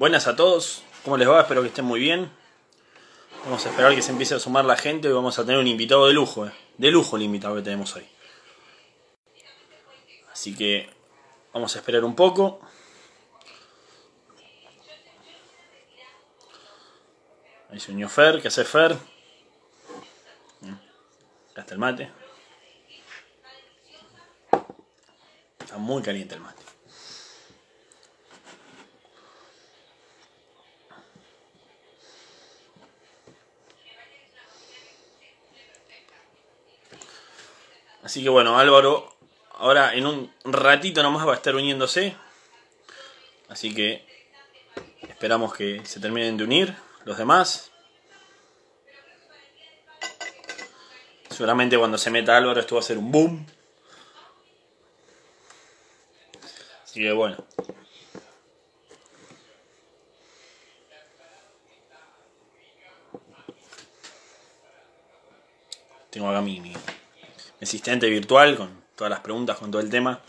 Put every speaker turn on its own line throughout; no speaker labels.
buenas a todos. ¿Cómo les va? Espero que estén muy bien. Vamos a esperar que se empiece a sumar la gente y vamos a tener un invitado de lujo. eh. De lujo el invitado que tenemos hoy. Así que vamos a esperar un poco. Ahí se unió Fer. ¿Qué hace Fer? Acá está el mate. Está muy caliente el mate. Así que bueno, Álvaro, ahora en un ratito nomás va a estar uniéndose. Así que esperamos que se terminen de unir los demás. Seguramente cuando se meta Álvaro esto va a ser un boom. Así que bueno. Tengo acá mi, asistente virtual con todas las preguntas, con todo el tema.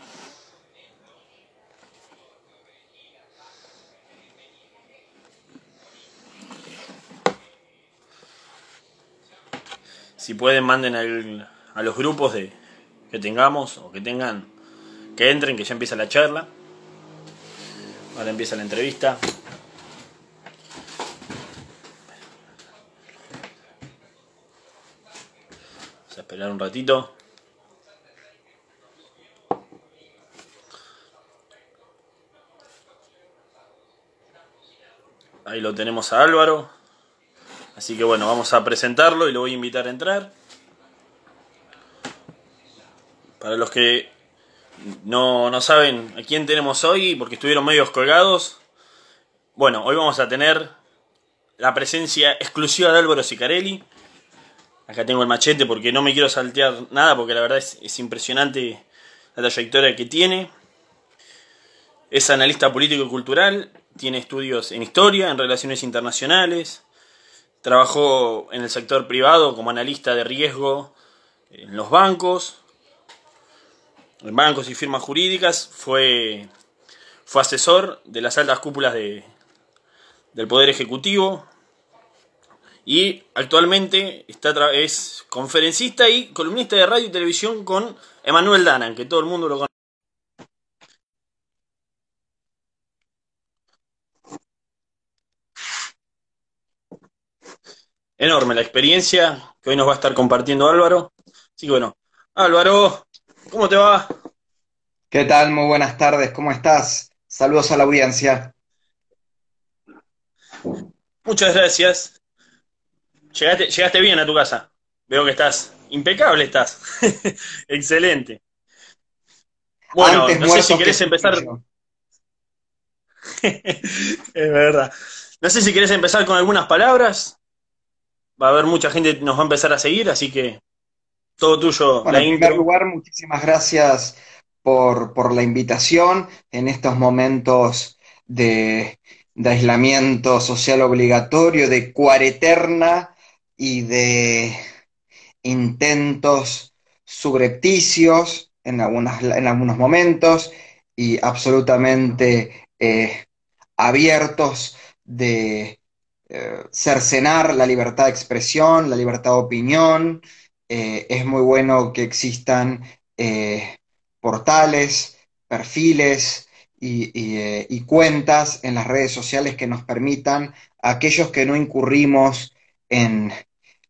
Si pueden, manden al- a los grupos de, que tengamos o que tengan, que entren, que ya empieza la charla. Ahora empieza la entrevista. Vamos a esperar un ratito. Ahí lo tenemos a Álvaro. Así que bueno, vamos a presentarlo y lo voy a invitar a entrar. Para los que no, no saben a quién tenemos hoy, porque estuvieron medios colgados. Bueno, hoy vamos a tener la presencia exclusiva de Álvaro Sicarelli. Acá tengo el machete porque no me quiero saltear nada, porque la verdad es, es impresionante la trayectoria que tiene. Es analista político y cultural, tiene estudios en historia, en relaciones internacionales, trabajó en el sector privado como analista de riesgo en los bancos, en bancos y firmas jurídicas, fue, fue asesor de las altas cúpulas de, del Poder Ejecutivo y actualmente está es conferencista y columnista de radio y televisión con Emanuel Danan, que todo el mundo lo conoce. Enorme la experiencia que hoy nos va a estar compartiendo Álvaro. Así que bueno, Álvaro, ¿cómo te va?
¿Qué tal? Muy buenas tardes, ¿cómo estás? Saludos a la audiencia.
Muchas gracias. Llegaste, llegaste bien a tu casa. Veo que estás impecable, estás. Excelente. Bueno,
Antes
no sé si querés
que
empezar. Es verdad. No sé si querés empezar con algunas palabras. Va a haber mucha gente que nos va a empezar a seguir, así que todo tuyo
Bueno,
la
en primer lugar, muchísimas gracias por, por la invitación en estos momentos de, de aislamiento social obligatorio, de cuareterna y de intentos subrepticios en algunas, en algunos momentos y absolutamente eh, abiertos de eh, cercenar la libertad de expresión, la libertad de opinión. Eh, es muy bueno que existan eh, portales, perfiles y, eh, y cuentas en las redes sociales que nos permitan a aquellos que no incurrimos en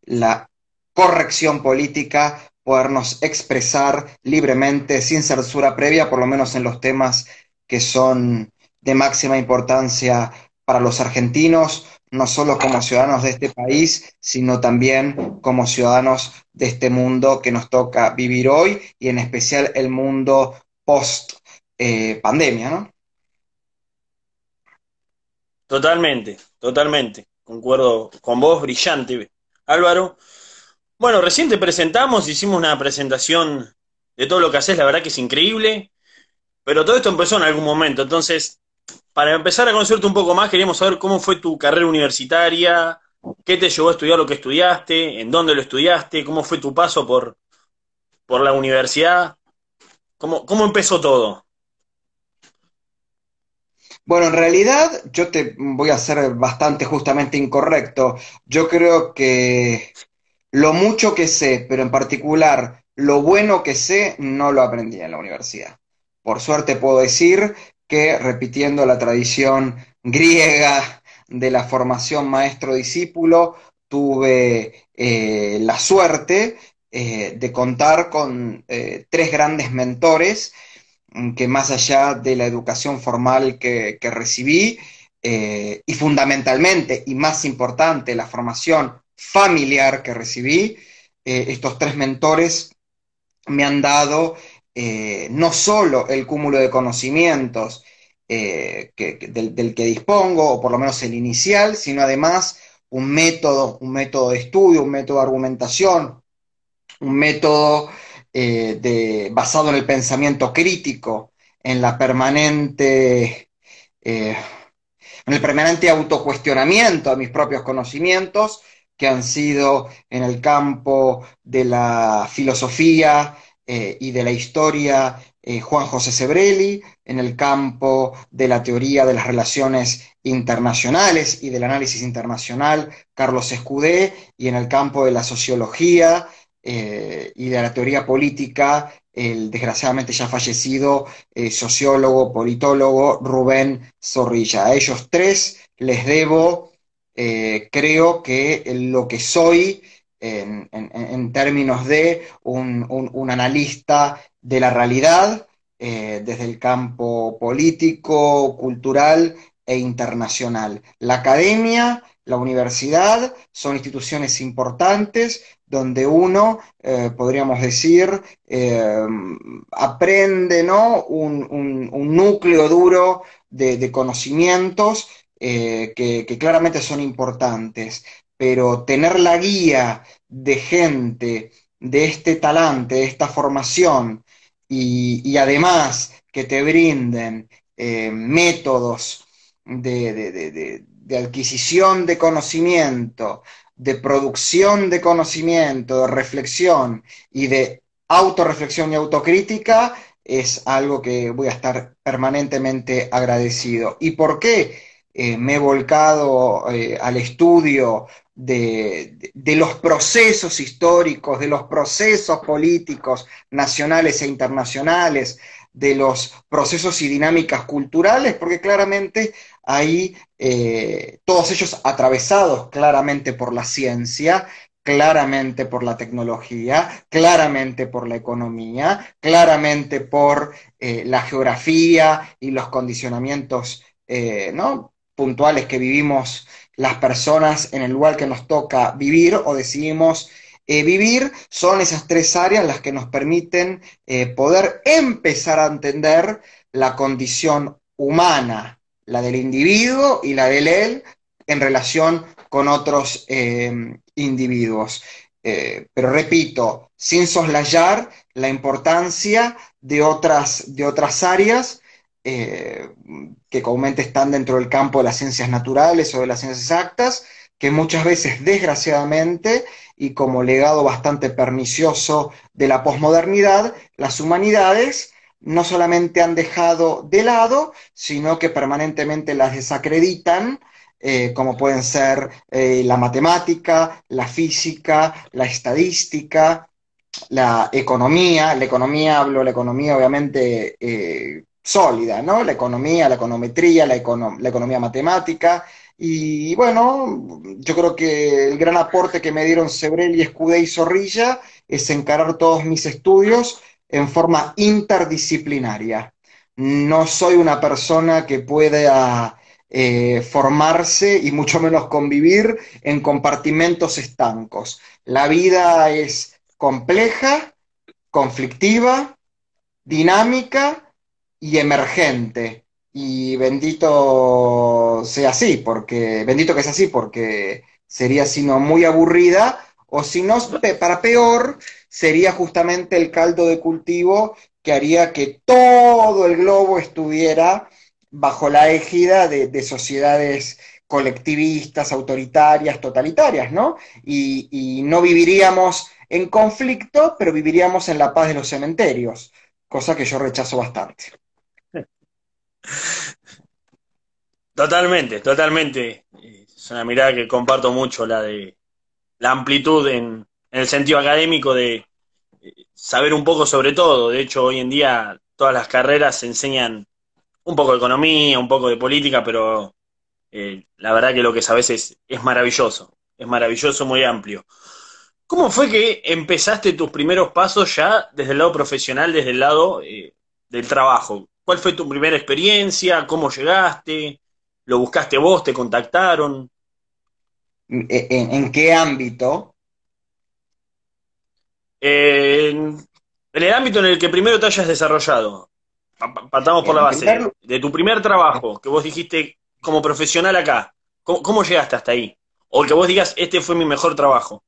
la corrección política podernos expresar libremente, sin censura previa, por lo menos en los temas que son de máxima importancia para los argentinos, no solo como ciudadanos de este país, sino también como ciudadanos de este mundo que nos toca vivir hoy y en especial el mundo post eh, pandemia, ¿no?
Totalmente, totalmente. Concuerdo con vos, brillante, Álvaro. Bueno, recién te presentamos, hicimos una presentación de todo lo que haces, la verdad que es increíble, pero todo esto empezó en algún momento. Entonces, para empezar a conocerte un poco más, queríamos saber cómo fue tu carrera universitaria, qué te llevó a estudiar lo que estudiaste, en dónde lo estudiaste, cómo fue tu paso por, por la universidad, cómo, cómo empezó todo.
Bueno, en realidad yo te voy a ser bastante justamente incorrecto. Yo creo que lo mucho que sé, pero en particular lo bueno que sé, no lo aprendí en la universidad. Por suerte puedo decir que, repitiendo la tradición griega de la formación maestro-discípulo, tuve eh, la suerte eh, de contar con eh, tres grandes mentores mm, que más allá de la educación formal que, recibí, y fundamentalmente, y más importante, la formación familiar que recibí, estos tres mentores me han dado no solo el cúmulo de conocimientos del, del, que dispongo, o por lo menos el inicial, sino además un método, un método de estudio, un método de argumentación, un método eh, basado en el pensamiento crítico, en la permanente, eh, en el permanente autocuestionamiento de mis propios conocimientos, que han sido en el campo de la filosofía eh, y de la historia Juan José Sebrelli, en el campo de la teoría de las relaciones internacionales y del análisis internacional, Carlos Escudé, y en el campo de la sociología eh, y de la teoría política, el desgraciadamente ya fallecido eh, sociólogo, politólogo Rubén Zorrilla. A ellos tres les debo, eh, creo que lo que soy en, términos de un analista de la realidad, desde el campo político, cultural e internacional. La academia, la universidad son instituciones importantes donde uno, eh, podríamos decir, eh, aprende ¿no? un, núcleo duro de, conocimientos eh, que, claramente son importantes, pero tener la guía de gente de este talante, de esta formación, y además que te brinden métodos de, adquisición de conocimiento, de producción de conocimiento, de reflexión y de autorreflexión y autocrítica, es algo que voy a estar permanentemente agradecido. ¿Y por qué eh, me he volcado eh, al estudio de, los procesos históricos, de los procesos políticos nacionales e internacionales, de los procesos y dinámicas culturales, porque claramente ahí eh, todos ellos atravesados claramente por la ciencia, claramente por la tecnología, claramente por la economía, claramente por eh, la geografía y los condicionamientos eh, ¿no? puntuales que vivimos las personas en el lugar que nos toca vivir o decidimos vivir, son esas tres áreas las que nos permiten poder empezar a entender la condición humana la del individuo y la del él en relación con otros eh, individuos. Eh, pero repito, sin soslayar la importancia de otras, de otras áreas eh, que comúnmente están dentro del campo de las ciencias naturales o de las ciencias exactas, que muchas veces, desgraciadamente, y como legado bastante pernicioso de la posmodernidad, las humanidades no solamente han dejado de lado, sino que permanentemente las desacreditan, eh, como pueden ser eh, la matemática, la física, la estadística, la economía. La economía, hablo de la economía obviamente sólida, ¿no? La economía, la econometría, la, economía matemática. Y bueno, yo creo que el gran aporte que me dieron Sebrel y Escudé y Zorrilla es encarar todos mis estudios en forma interdisciplinaria. No soy una persona que pueda eh, formarse y mucho menos convivir en compartimentos estancos. La vida es compleja, conflictiva, dinámica y emergente. Y bendito sea así, porque, bendito que sea así, porque sería sino muy aburrida, o si no, para peor, sería justamente el caldo de cultivo que haría que todo el globo estuviera bajo la égida de, sociedades colectivistas, autoritarias, totalitarias, ¿no? Y, no viviríamos en conflicto, pero viviríamos en la paz de los cementerios, cosa que yo rechazo bastante.
Totalmente, totalmente. Es una mirada que comparto mucho, la de la amplitud en, el sentido académico de eh, saber un poco sobre todo. De hecho, hoy en día todas las carreras se enseñan un poco de economía, un poco de política, pero eh, la verdad que lo que sabes es, es maravilloso, es maravilloso, muy amplio. ¿Cómo fue que empezaste tus primeros pasos ya desde el lado profesional, desde el lado eh, del trabajo? ¿Cuál fue tu primera experiencia? ¿Cómo llegaste? ¿Lo buscaste vos? ¿Te contactaron?
¿En, en qué ámbito?
en, en el ámbito en el que primero te hayas desarrollado. Partamos por la base. De tu primer trabajo, que vos dijiste como profesional acá, ¿cómo, llegaste hasta ahí? O que vos digas, este fue mi mejor trabajo.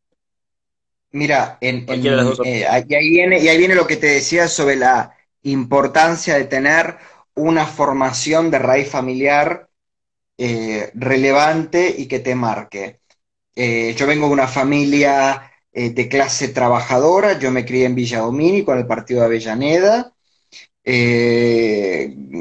Mira, en, eh, ahí viene, y ahí viene lo que te decía sobre la importancia de tener una formación de raíz familiar eh, relevante y que te marque. Eh, yo vengo de una familia de clase trabajadora, yo me crié en Villa Domínico, en el partido de Avellaneda,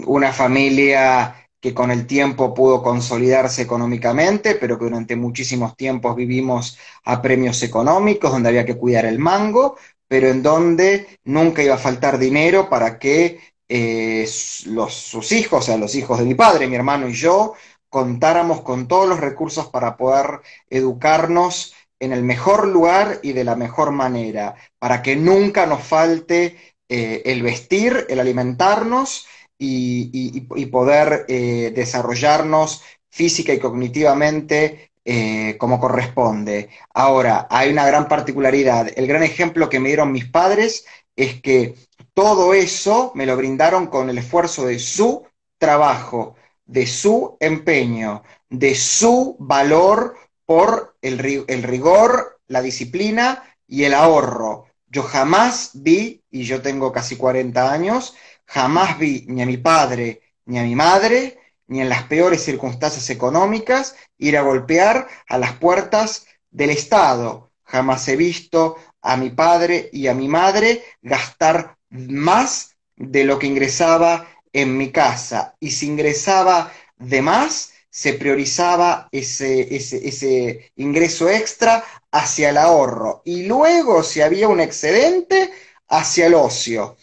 una familia que con el tiempo pudo consolidarse económicamente, pero que durante muchísimos tiempos vivimos a premios económicos, donde había que cuidar el mango, pero en donde nunca iba a faltar dinero para que eh, los, sus hijos, o sea, los hijos de mi padre, mi hermano y yo, contáramos con todos los recursos para poder educarnos en el mejor lugar y de la mejor manera, para que nunca nos falte eh, el vestir, el alimentarnos y, poder eh, desarrollarnos física y cognitivamente eh, como corresponde. Ahora, hay una gran particularidad. El gran ejemplo que me dieron mis padres es que todo eso me lo brindaron con el esfuerzo de su trabajo, de su empeño, de su valor por el, el rigor, la disciplina y el ahorro. Yo jamás vi, y yo tengo casi 40 años, Jamás vi ni a mi padre ni a mi madre, ni en las peores circunstancias económicas, ir a golpear a las puertas del Estado. Jamás he visto a mi padre y a mi madre gastar más de lo que ingresaba en mi casa. Y si ingresaba de más, se priorizaba ese, ingreso extra hacia el ahorro. Y luego, si había un excedente, hacia el ocio.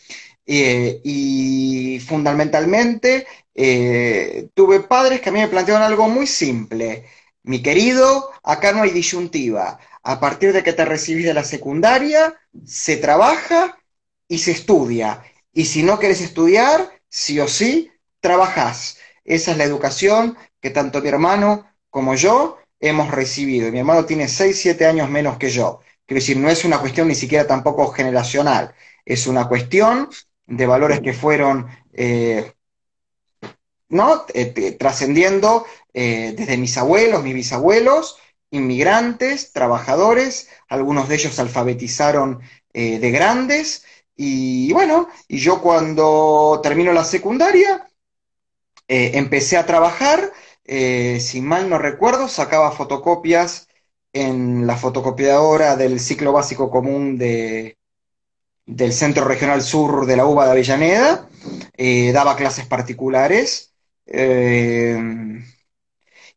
Eh, y fundamentalmente eh, tuve padres que a mí me plantearon algo muy simple. Mi querido, acá no hay disyuntiva. A partir de que te recibís de la secundaria, se trabaja y se estudia. Y si no quieres estudiar, sí o sí, trabajás. Esa es la educación que tanto mi hermano como yo hemos recibido. Mi hermano tiene 6, 7 años menos que yo. Quiero decir, no es una cuestión ni siquiera tampoco generacional, es una cuestión de valores que fueron eh, ¿no? Eh, trascendiendo eh, desde mis abuelos, mis bisabuelos, inmigrantes, trabajadores, algunos de ellos alfabetizaron de grandes, y bueno, y yo cuando termino la secundaria, empecé a trabajar, si mal no recuerdo, sacaba fotocopias en la fotocopiadora del ciclo básico común de, del Centro Regional Sur de la UBA de Avellaneda, eh, daba clases particulares eh,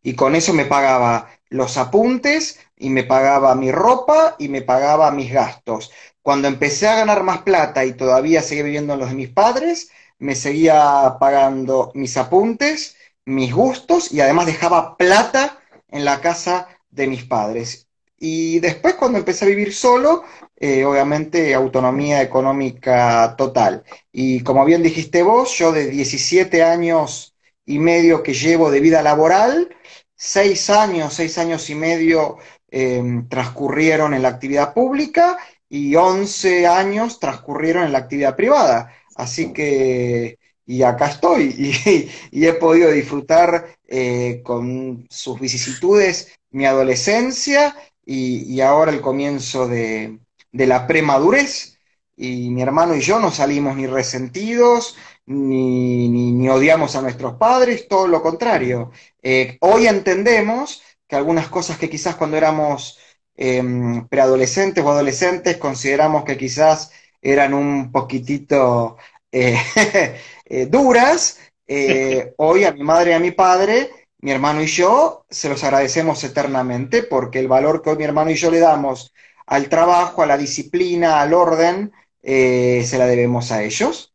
y con eso me pagaba los apuntes y me pagaba mi ropa y me pagaba mis gastos. Cuando empecé a ganar más plata y todavía seguía viviendo en los de mis padres, me seguía pagando mis apuntes, mis gustos y además dejaba plata en la casa de mis padres. Y después cuando empecé a vivir solo, eh, obviamente autonomía económica total. Y como bien dijiste vos, yo de 17 años y medio que llevo de vida laboral, seis años, seis años y medio em, transcurrieron en la actividad pública y 11 años transcurrieron en la actividad privada. Así que, y acá estoy, y, he podido disfrutar eh, con sus vicisitudes mi adolescencia y ahora el comienzo de, de la premadurez y mi hermano y yo no salimos ni resentidos, ni, ni, odiamos a nuestros padres, todo lo contrario. Eh, hoy entendemos que algunas cosas que quizás cuando éramos em, preadolescentes o adolescentes consideramos que quizás eran un poquitito eh, eh, duras, hoy a mi madre y a mi padre mi hermano y yo se los agradecemos eternamente porque el valor que hoy mi hermano y yo le damos al trabajo, a la disciplina, al orden, eh, se la debemos a ellos.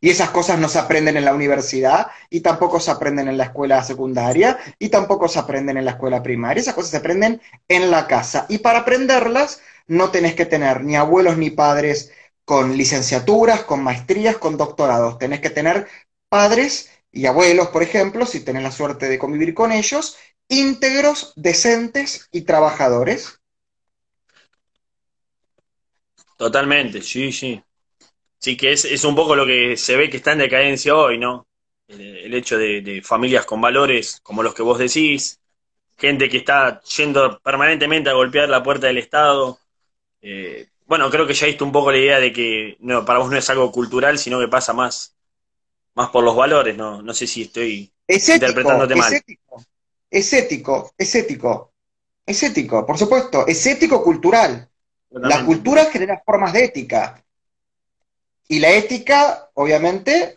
Y esas cosas no se aprenden en la universidad y tampoco se aprenden en la escuela secundaria y tampoco se aprenden en la escuela primaria. Esas cosas se aprenden en la casa. Y para aprenderlas no tenés que tener ni abuelos ni padres con licenciaturas, con maestrías, con doctorados. Tenés que tener padres y abuelos, por ejemplo, si tenés la suerte de convivir con ellos, íntegros, decentes y trabajadores.
Totalmente, sí, sí. Sí, que es, un poco lo que se ve que está en decadencia hoy, ¿no? El, hecho de, familias con valores como los que vos decís, gente que está yendo permanentemente a golpear la puerta del Estado. Eh, bueno, creo que ya diste un poco la idea de que no, para vos no es algo cultural, sino que pasa más, más por los valores, ¿no? No sé si estoy interpretándote mal.
Es ético, es ético, es ético, es ético, por supuesto, es ético cultural. La cultura genera formas de ética. Y la ética, obviamente,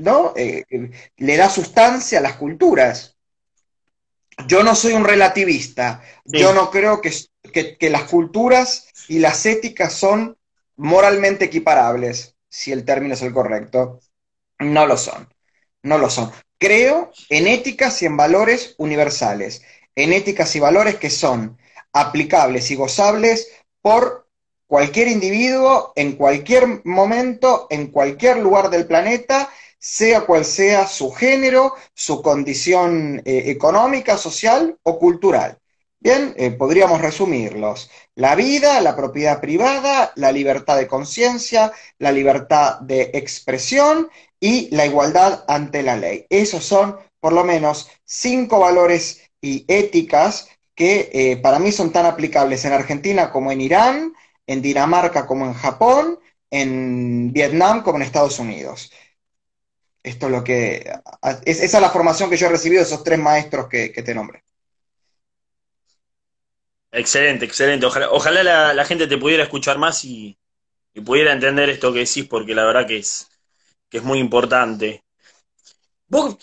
¿no? Eh, le da sustancia a las culturas. Yo no soy un relativista. Yo no creo que, que, las culturas y las éticas son moralmente equiparables, si el término es el correcto. No lo son. No lo son. Creo en éticas y en valores universales. En éticas y valores que son aplicables y gozables por cualquier individuo, en cualquier momento, en cualquier lugar del planeta, sea cual sea su género, su condición eh, económica, social o cultural. Bien, eh, podríamos resumirlos. La vida, la propiedad privada, la libertad de conciencia, la libertad de expresión y la igualdad ante la ley. Esos son por lo menos cinco valores y éticas que eh, para mí son tan aplicables en Argentina como en Irán, en Dinamarca como en Japón, en Vietnam como en Estados Unidos. Esto es lo que. esa es la formación que yo he recibido de esos tres maestros que, te nombré.
Excelente, excelente. Ojalá, la, gente te pudiera escuchar más y, pudiera entender esto que decís, porque la verdad que es, que es muy importante.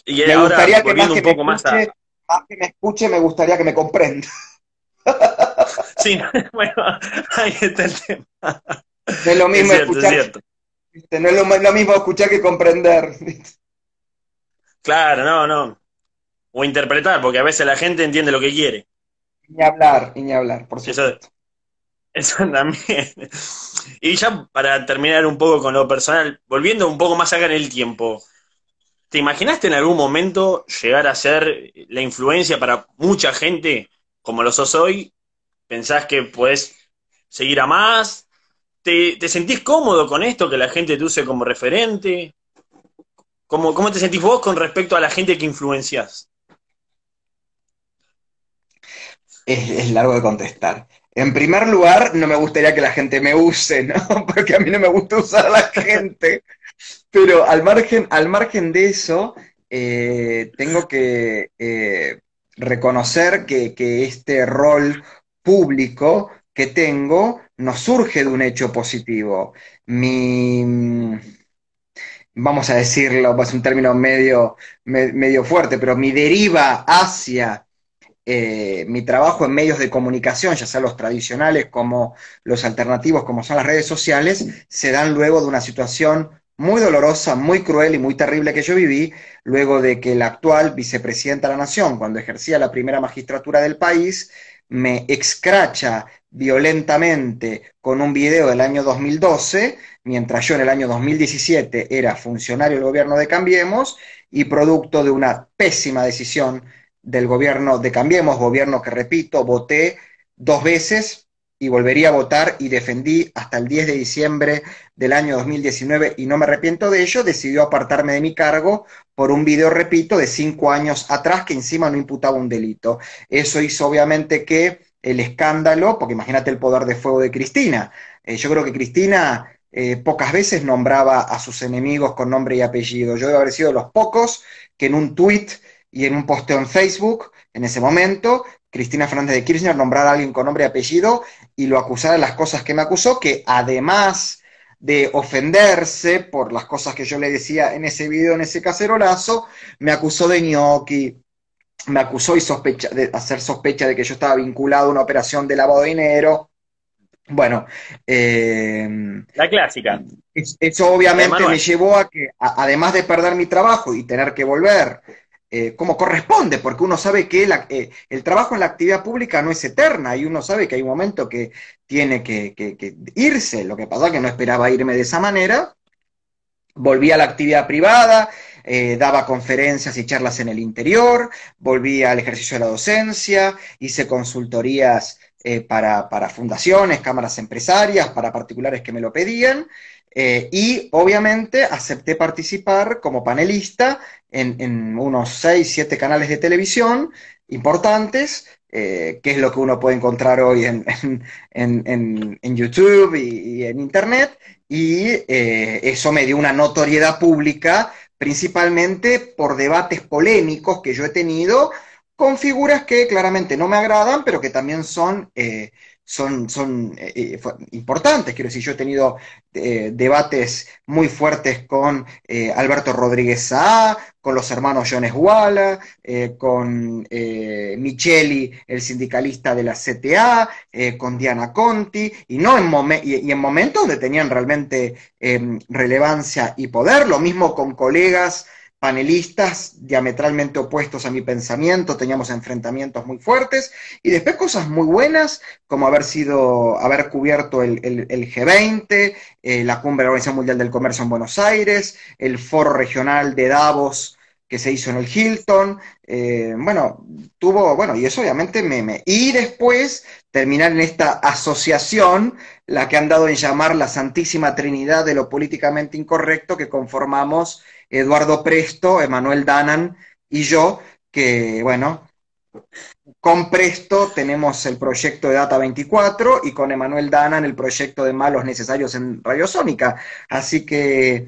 y me gustaría que más que, un poco más, más que me escuche, me gustaría que me comprenda.
Sí, bueno, ahí está el tema.
No es lo mismo escuchar. No es lo, mismo escuchar que comprender.
Claro, no, no. O interpretar, porque a veces la gente entiende lo que quiere.
Ni hablar, ni hablar, por supuesto.
Eso, eso también. Y ya para terminar un poco con lo personal, volviendo un poco más acá en el tiempo, ¿te imaginaste en algún momento llegar a ser la influencia para mucha gente como lo sos hoy ¿Pensás que puedes seguir a más? ¿Te, sentís cómodo con esto, que la gente te use como referente? ¿Cómo, ¿Cómo te sentís vos con respecto a la gente que influencias?
Es, largo de contestar. En primer lugar, no me gustaría que la gente me use, ¿no? Porque a mí no me gusta usar a la gente. Pero al margen, al margen de eso, eh, tengo que eh, reconocer que, que, este rol público que tengo no surge de un hecho positivo. Mi, vamos a decirlo, es un término medio, medio fuerte, pero mi deriva hacia eh, mi trabajo en medios de comunicación, ya sea los tradicionales como los alternativos, como son las redes sociales, se dan luego de una situación muy dolorosa, muy cruel y muy terrible que yo viví, luego de que la actual vicepresidenta de la Nación, cuando ejercía la primera magistratura del país, me excracha violentamente con un video del año 2012, mientras yo en el año 2017 era funcionario del gobierno de Cambiemos y producto de una pésima decisión del gobierno de Cambiemos, gobierno que, repito, voté dos veces y volvería a votar y defendí hasta el 10 de diciembre del año 2019 y no me arrepiento de ello, decidió apartarme de mi cargo por un video, repito, de cinco años atrás que encima no imputaba un delito. Eso hizo obviamente que el escándalo, porque imagínate el poder de fuego de Cristina. Eh, yo creo que Cristina eh, pocas veces nombraba a sus enemigos con nombre y apellido. Yo debo haber sido de los pocos que en un tuit y en un posteo en Facebook, en ese momento, Cristina Fernández de Kirchner nombrara a alguien con nombre y apellido y lo acusara de las cosas que me acusó, que además de ofenderse por las cosas que yo le decía en ese video, en ese cacerolazo, me acusó de ñoqui, me acusó y sospecha, de hacer sospecha de que yo estaba vinculado a una operación de lavado de dinero. Bueno, eh,
la clásica.
Eso obviamente me llevó a que, además de perder mi trabajo y tener que volver eh, como corresponde, porque uno sabe que eh, el trabajo en la actividad pública no es eterna y uno sabe que hay un momento que tiene que, irse. Lo que pasa es que no esperaba irme de esa manera. Volví a la actividad privada, eh, daba conferencias y charlas en el interior, volví al ejercicio de la docencia, hice consultorías para, fundaciones, cámaras empresarias, para particulares que me lo pedían, eh, y obviamente acepté participar como panelista en, unos 6, 7 canales de televisión importantes, que es lo que uno puede encontrar hoy en, YouTube y, en Internet, y eso me dio una notoriedad pública principalmente por debates polémicos que yo he tenido con figuras que claramente no me agradan, pero que también son eh, son, son eh, eh, importantes. Quiero decir, yo he tenido eh, debates muy fuertes con Alberto Rodríguez Saá, con los hermanos Jones Walla, con Micheli, el sindicalista de la CTA, con Diana Conti, y, no en y, en momentos donde tenían realmente em, relevancia y poder, lo mismo con colegas panelistas diametralmente opuestos a mi pensamiento, teníamos enfrentamientos muy fuertes, y después cosas muy buenas, como haber sido, haber cubierto el, G20, eh, la cumbre de la Organización Mundial del Comercio en Buenos Aires, el foro regional de Davos que se hizo en el Hilton, eh, bueno, tuvo, bueno, y eso obviamente me, me, Y después terminar en esta asociación, la que han dado en llamar la Santísima Trinidad de lo políticamente incorrecto, que conformamos Eduardo Presto, Emanuel Danan y yo, que bueno, con Presto tenemos el proyecto de Data 24 y con Emanuel Danan el proyecto de Malos Necesarios en Radiosónica. Así que,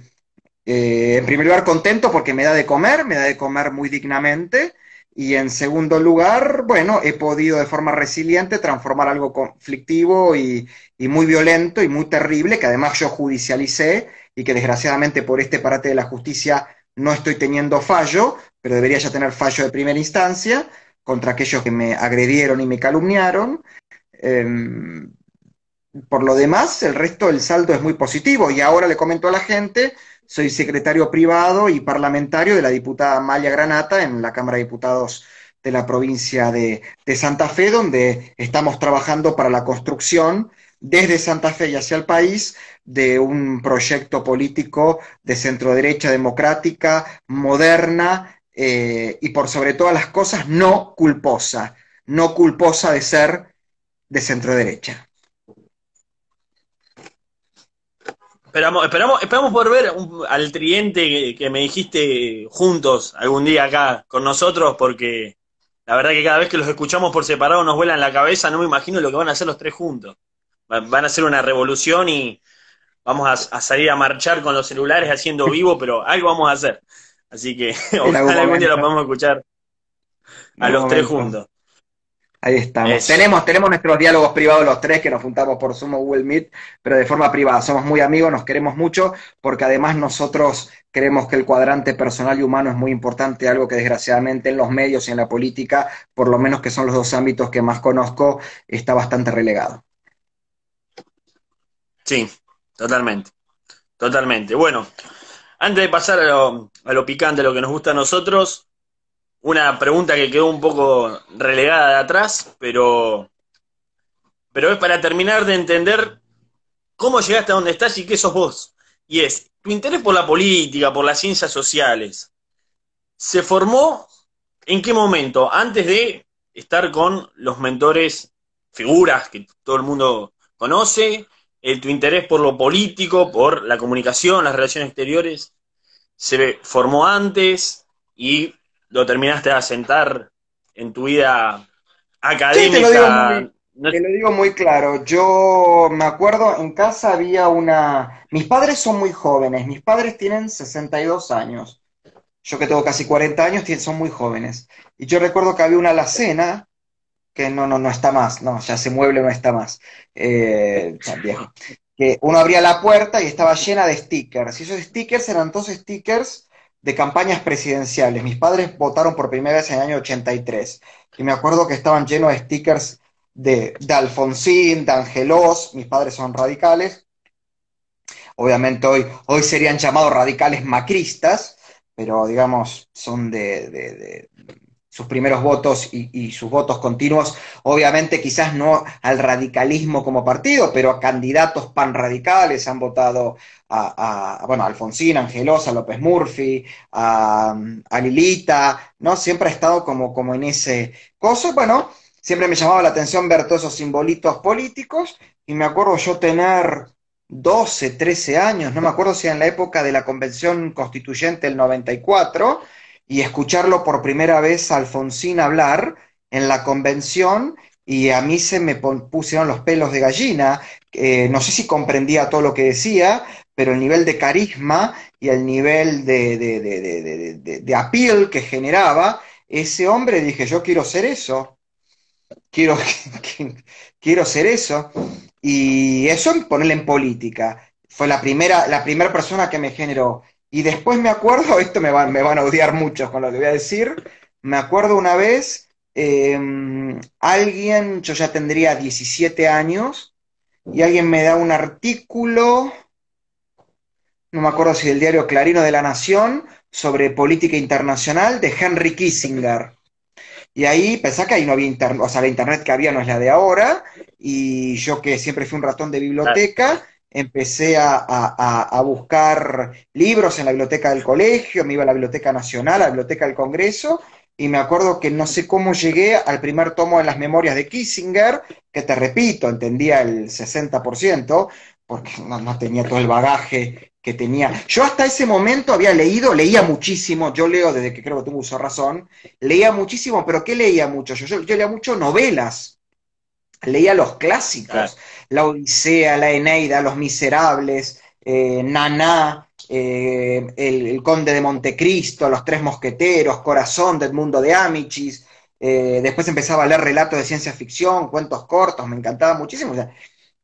eh, en primer lugar, contento porque me da de comer, me da de comer muy dignamente. Y en segundo lugar, bueno, he podido de forma resiliente transformar algo conflictivo y, y muy violento y muy terrible, que además yo judicialicé y que desgraciadamente por este parate de la justicia no estoy teniendo fallo, pero debería ya tener fallo de primera instancia contra aquellos que me agredieron y me calumniaron. Em, por lo demás, el resto del saldo es muy positivo y ahora le comento a la gente, soy secretario privado y parlamentario de la diputada Maya Granata en la Cámara de Diputados de la provincia de Santa Fe, donde estamos trabajando para la construcción desde Santa Fe y hacia el país de un proyecto político de centro derecha democrática, moderna eh, y por sobre todas las cosas no culposa, no culposa de ser de centro derecha.
Esperamos, esperamos, esperamos por ver al triente que, me dijiste juntos algún día acá con nosotros, porque la verdad que cada vez que los escuchamos por separado nos vuelan la cabeza, no me imagino lo que van a hacer los tres juntos van a hacer una revolución y vamos a, salir a marchar con los celulares haciendo vivo, pero algo vamos a hacer. Así que ojalá algún día lo podamos escuchar a los tres juntos.
Ahí estamos. Tenemos, tenemos nuestros diálogos privados los tres que nos juntamos por Sumo Google Meet, pero de forma privada. Somos muy amigos, nos queremos mucho, porque además nosotros creemos que el cuadrante personal y humano es muy importante, algo que desgraciadamente en los medios y en la política, por lo menos que son los dos ámbitos que más conozco, está bastante relegado.
Sí, totalmente. Totalmente. Bueno, antes de pasar a lo, a lo picante, a lo que nos gusta a nosotros, una pregunta que quedó un poco relegada de atrás, pero, pero es para terminar de entender cómo llegaste a donde estás y qué sos vos. Y es, tu interés por la política, por las ciencias sociales, ¿se formó en qué momento? Antes de estar con los mentores, figuras que todo el mundo conoce, tu interés por lo político, por la comunicación, las relaciones exteriores, se formó antes y lo terminaste de asentar en tu vida académica.
te, lo digo muy, claro. Yo me acuerdo, en casa había una... Mis padres son muy jóvenes, mis padres tienen 62 años. Yo que tengo casi 40 años, son muy jóvenes. Y yo recuerdo que había una alacena que no, no, no está más, no, ya ese mueble no está más, eh, viejo. Que uno abría la puerta y estaba llena de stickers, y esos stickers eran todos stickers de campañas presidenciales. Mis padres votaron por primera vez en el año 83 y me acuerdo que estaban llenos de stickers de, de Alfonsín, de Angelos, mis padres son radicales. Obviamente hoy, hoy serían llamados radicales macristas, pero digamos son de sus primeros votos y, sus votos continuos, obviamente quizás no al radicalismo como partido, pero a candidatos pan radicales, han votado a, bueno, a Alfonsín, a Angelosa, a López Murphy, a, Lilita, ¿no? Siempre ha estado como, como en ese coso, bueno, siempre me llamaba la atención ver todos esos simbolitos políticos, y me acuerdo yo tener 12, 13 años, no me acuerdo si en la época de la Convención Constituyente del 94, y escucharlo por primera vez a Alfonsín hablar en la convención y a mí se me pusieron los pelos de gallina. Eh, no sé si comprendía todo lo que decía, pero el nivel de carisma y el nivel de, de, de, appeal que generaba ese hombre, dije, yo quiero ser eso. Quiero, quiero ser eso. Y eso ponerle en política. Fue la primera, la primera persona que me generó y después me acuerdo, esto me, me van a odiar mucho con lo que voy a decir, me acuerdo una vez, em, alguien, yo ya tendría 17 años, y alguien me da un artículo, no me acuerdo si del diario Clarino de la Nación, sobre política internacional de Henry Kissinger. Y ahí pensá que ahí no había internet, o sea, la internet que había no es la de ahora, y yo que siempre fui un ratón de biblioteca, empecé a, buscar libros en la biblioteca del colegio, me iba a la Biblioteca Nacional, a la Biblioteca del Congreso, y me acuerdo que no sé cómo llegué al primer tomo de las memorias de Kissinger, que te repito, entendía el 60%, porque no, tenía todo el bagaje que tenía. Yo hasta ese momento había leído, leía muchísimo, yo leo desde que creo que tengo uso razón, leía muchísimo, pero ¿qué leía mucho? Yo, yo, leía mucho novelas, leía los clásicos la Odisea, la Eneida, Los Miserables, eh, Naná, eh, el, Conde de Montecristo, Los Tres Mosqueteros, Corazón de Edmundo de Amichis. Eh, después empezaba a leer relatos de ciencia ficción, cuentos cortos, me encantaba muchísimo.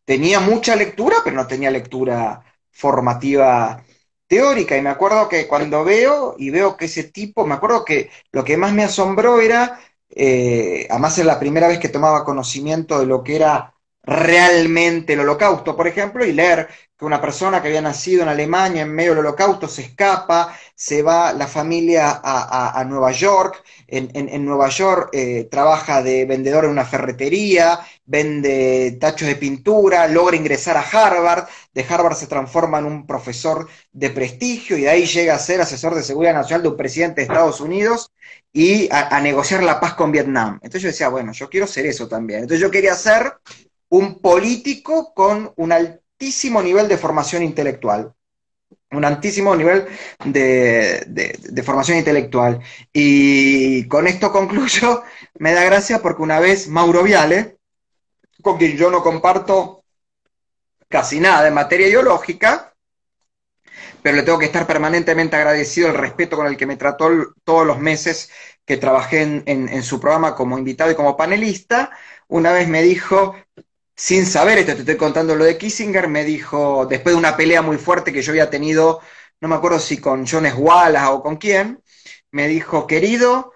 tenía mucha lectura, pero no tenía lectura formativa teórica. Y me acuerdo que cuando veo y veo que ese tipo, me acuerdo que lo que más me asombró era, además es la primera vez que tomaba conocimiento de lo que era realmente el holocausto, por ejemplo, y leer que una persona que había nacido en Alemania en medio del holocausto se escapa, se va la familia a, Nueva York, en, Nueva York eh, trabaja de vendedor en una ferretería, vende tachos de pintura, logra ingresar a Harvard, de Harvard se transforma en un profesor de prestigio y de ahí llega a ser asesor de seguridad nacional de un presidente de Estados Unidos y a, a negociar la paz con Vietnam. Entonces yo decía, bueno, yo quiero ser eso también. Entonces yo quería ser un político con un altísimo nivel de formación intelectual. Un altísimo nivel de, formación intelectual. Y con esto concluyo, me da gracia porque una vez Mauro Viale, con quien yo no comparto casi nada en materia ideológica, pero le tengo que estar permanentemente agradecido el respeto con el que me trató todos los meses que trabajé en, su programa como invitado y como panelista, una vez me dijo, sin saber, esto te estoy contando lo de Kissinger, me dijo, después de una pelea muy fuerte que yo había tenido, no me acuerdo si con Jones Wallace o con quién, me dijo, querido,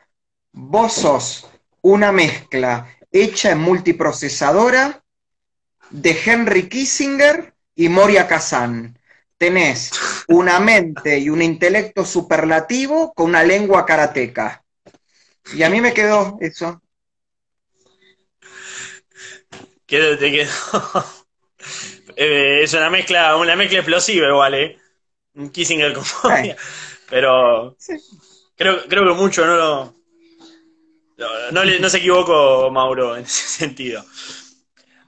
vos sos una mezcla hecha en multiprocesadora de Henry Kissinger y Moria Kazan. Tenés una mente y un intelecto superlativo con una lengua karateca. Y a mí me quedó eso.
Te quedó. Eh, es una mezcla, una mezcla explosiva igual, ¿eh? Un Kissinger con Pero creo, creo que mucho no lo. No, no, se equivocó Mauro en ese sentido.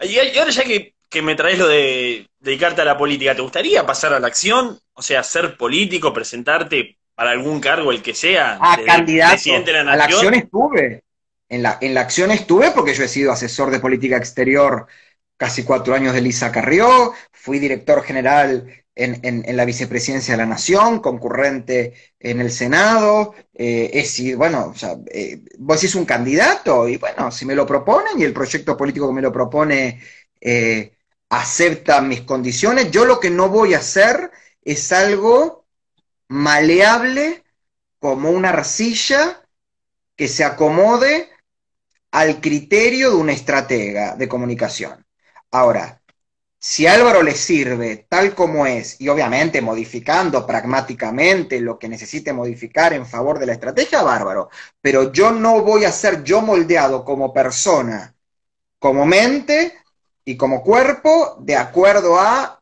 Y, ahora ya que, me traes lo de dedicarte a la política, ¿te gustaría pasar a la acción? O sea, ser político, presentarte para algún cargo, el que sea.
Ah, candidato. Presidente de la, nación? a la acción estuve. En la, en la acción estuve porque yo he sido asesor de política exterior casi cuatro años de Lisa Carrió, fui director general en, la vicepresidencia de la Nación, concurrente en el Senado, eh, es, bueno, o sea, eh, vos sos un candidato y bueno, si me lo proponen y el proyecto político que me lo propone eh, acepta mis condiciones, yo lo que no voy a hacer es algo maleable como una arcilla que se acomode al criterio de una estratega de comunicación. Ahora, si Álvaro le sirve tal como es, y obviamente modificando pragmáticamente lo que necesite modificar en favor de la estrategia, bárbaro. Pero yo no voy a ser yo moldeado como persona, como mente y como cuerpo de acuerdo a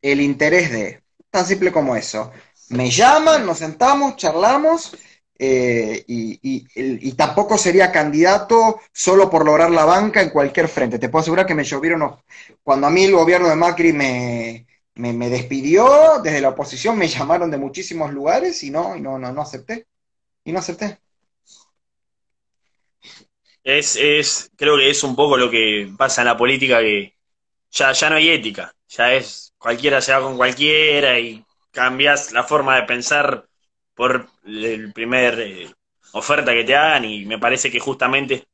el interés de. Tan simple como eso. Me llaman, nos sentamos, charlamos eh, y, tampoco sería candidato solo por lograr la banca en cualquier frente. Te puedo asegurar que me llovieron, cuando a mí el gobierno de Macri me, me, despidió desde la oposición, me llamaron de muchísimos lugares y no, y no, no, no acepté. Y no acepté.
Es, es, creo que es un poco lo que pasa en la política, que ya, ya no hay ética, ya es cualquiera se va con cualquiera y cambias la forma de pensar por el primer eh, oferta que te hagan y me parece que justamente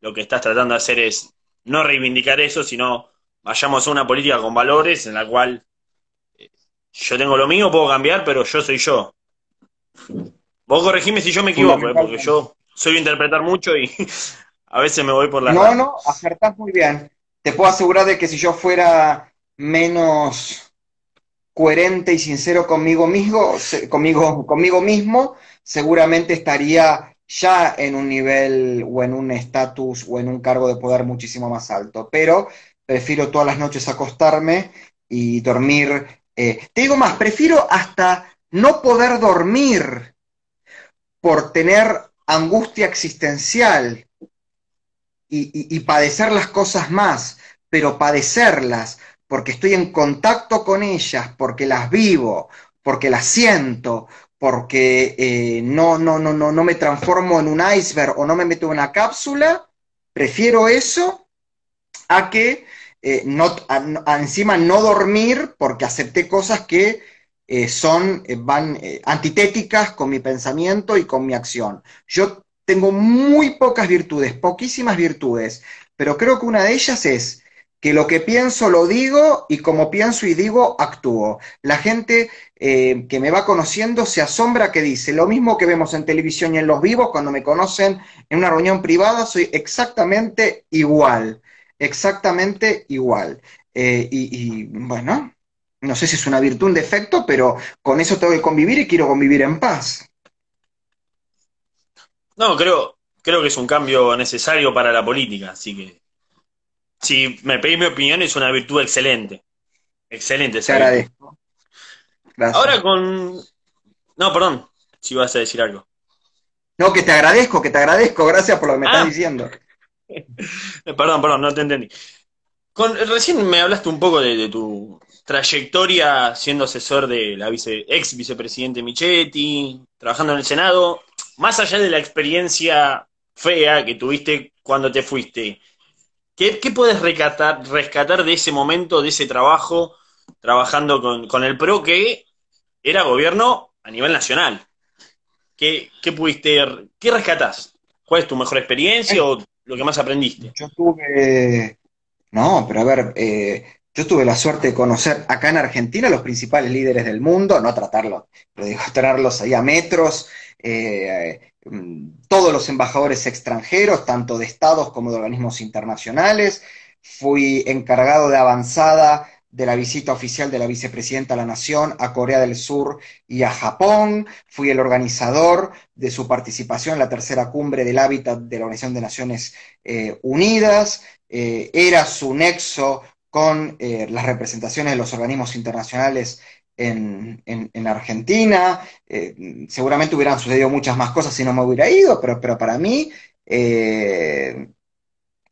lo que estás tratando de hacer es no reivindicar eso, sino vayamos a una política con valores en la cual eh, yo tengo lo mío, puedo cambiar, pero yo soy yo. Vos corregime si yo me equivoco, eh, porque yo soy interpretar mucho y a veces me voy por la...
No, no, acertás muy bien. Te puedo asegurar de que si yo fuera menos coherente y sincero conmigo mismo, conmigo, conmigo mismo, seguramente estaría ya en un nivel o en un estatus o en un cargo de poder muchísimo más alto. Pero prefiero todas las noches acostarme y dormir. Eh, te digo más, prefiero hasta no poder dormir por tener angustia existencial y padecer las cosas más, pero padecerlas porque estoy en contacto con ellas, porque las vivo, porque las siento, porque eh, no, no, no, no, no me transformo en un iceberg o no me meto en una cápsula, prefiero eso a que eh, no, encima no dormir porque acepté cosas que eh, son, van antitéticas con mi pensamiento y con mi acción. Yo tengo muy pocas virtudes, poquísimas virtudes, pero creo que una de ellas es que lo que pienso lo digo y como pienso y digo, actúo. La gente eh, que me va conociendo se asombra que dice, lo mismo que vemos en televisión y en los vivos, cuando me conocen en una reunión privada, soy exactamente igual, exactamente igual. Eh, y, bueno, no sé si es una virtud, un defecto, pero con eso tengo que convivir y quiero convivir en paz.
No, creo, creo que es un cambio necesario para la política, así que si me pedís mi opinión, es una virtud excelente. Excelente.
Te agradezco.
Ahora con... No, perdón, si vas a decir algo.
No, que te agradezco, que te agradezco. Gracias por lo que me estás ah. diciendo.
perdón, perdón, no te entendí. Con, recién me hablaste un poco de, tu trayectoria siendo asesor de la vice, ex vicepresidente Michetti, trabajando en el Senado. Más allá de la experiencia fea que tuviste cuando te fuiste, ¿Qué, puedes rescatar, de ese momento, de ese trabajo, trabajando con, el PRO, que era gobierno a nivel nacional? ¿Qué, pudiste, qué rescatás? ¿Cuál es tu mejor experiencia o lo que más aprendiste?
Yo tuve, no, pero a ver, eh, yo tuve la suerte de conocer acá en Argentina los principales líderes del mundo, no tratarlos, pero digo, tenerlos ahí a metros, eh, todos los embajadores extranjeros, tanto de estados como de organismos internacionales. Fui encargado de avanzada de la visita oficial de la vicepresidenta de la Nación a Corea del Sur y a Japón. Fui el organizador de su participación en la tercera cumbre del hábitat de la Organización de Naciones eh, Unidas. Eh, era su nexo con eh, las representaciones de los organismos internacionales en, Argentina. Eh, seguramente hubieran sucedido muchas más cosas si no me hubiera ido, pero, pero para mí eh,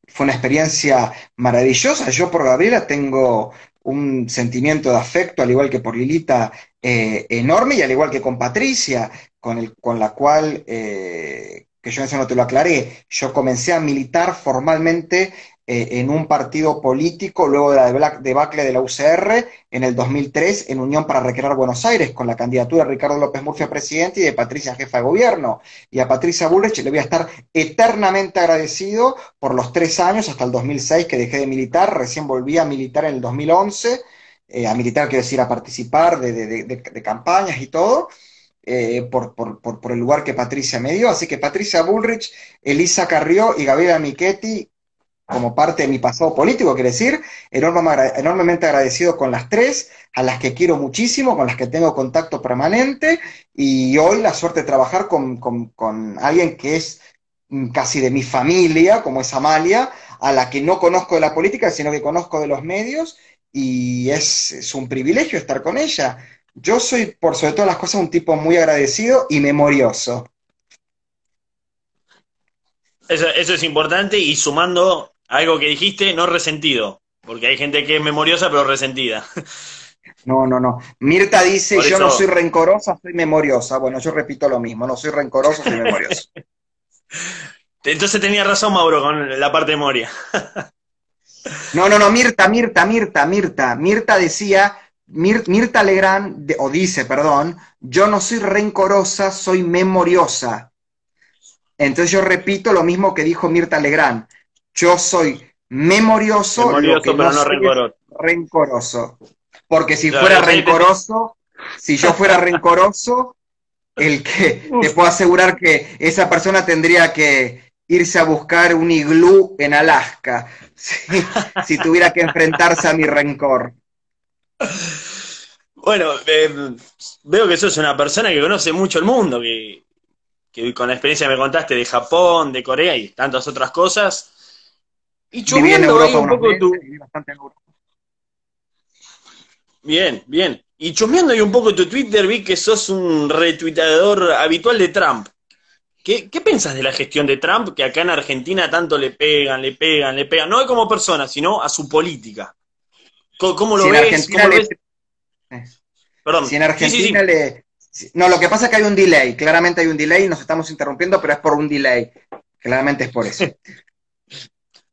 fue una experiencia maravillosa. Yo por Gabriela tengo un sentimiento de afecto, al igual que por Lilita, eh, enorme, y al igual que con Patricia, con, el, con la cual, que yo eso no te lo aclaré, yo comencé a militar formalmente eh, en un partido político luego de la debacle de la UCR en el 2003 en Unión para Recrear Buenos Aires con la candidatura de Ricardo López Murphy a presidente y de Patricia jefa de gobierno. Y a Patricia Bullrich le voy a estar eternamente agradecido por los tres años hasta el 2006 que dejé de militar, recién volví a militar en el 2011, eh, a militar quiero decir a participar de, de campañas y todo. eh, por, el lugar que Patricia me dio. Así que Patricia Bullrich, Elisa Carrió y Gabriela Michetti, como parte de mi pasado político, quiere decir, enormemente agradecido con las tres, a las que quiero muchísimo, con las que tengo contacto permanente, y hoy la suerte de trabajar con, con alguien que es casi de mi familia, como es Amalia, a la que no conozco de la política, sino que conozco de los medios, y es, un privilegio estar con ella. Yo soy, por sobre todas las cosas, un tipo muy agradecido y memorioso.
Eso, es importante y sumando algo que dijiste, no resentido, porque hay gente que es memoriosa pero resentida.
No, no, no. Mirta dice, yo no soy rencorosa, soy memoriosa. Bueno, yo repito lo mismo, no soy rencoroso, soy memorioso.
Entonces tenía razón Mauro con la parte de Moria.
no, no, no, Mirta, Mirta, Mirta, Mirta. Mirta decía, Mirta Legrand, o dice, perdón, yo no soy rencorosa, soy memoriosa. Entonces yo repito lo mismo que dijo Mirta Legrand. Yo soy memorioso,
memorioso pero no, rencoroso.
rencoroso. Porque si fuera rencoroso, si yo fuera rencoroso, el que te puedo asegurar que esa persona tendría que irse a buscar un iglú en Alaska si, tuviera que enfrentarse a mi rencor.
Bueno, eh, veo que sos una persona que conoce mucho el mundo, que, con la experiencia que me contaste de Japón, de Corea y tantas otras cosas. Y chumando ahí un poco tu... Bien, bien. Y chusmeando ahí un poco tu Twitter, vi que sos un retuitador habitual de Trump. ¿Qué, ¿Qué pensás de la gestión de Trump que acá en Argentina tanto le pegan, le pegan, le pegan? No como persona, sino a su política. ¿Cómo, lo ves?
Eh. Perdón. Si en Argentina le... No, lo que pasa es que hay un delay. Claramente hay un delay, nos estamos interrumpiendo, pero es por un delay. Claramente es por eso.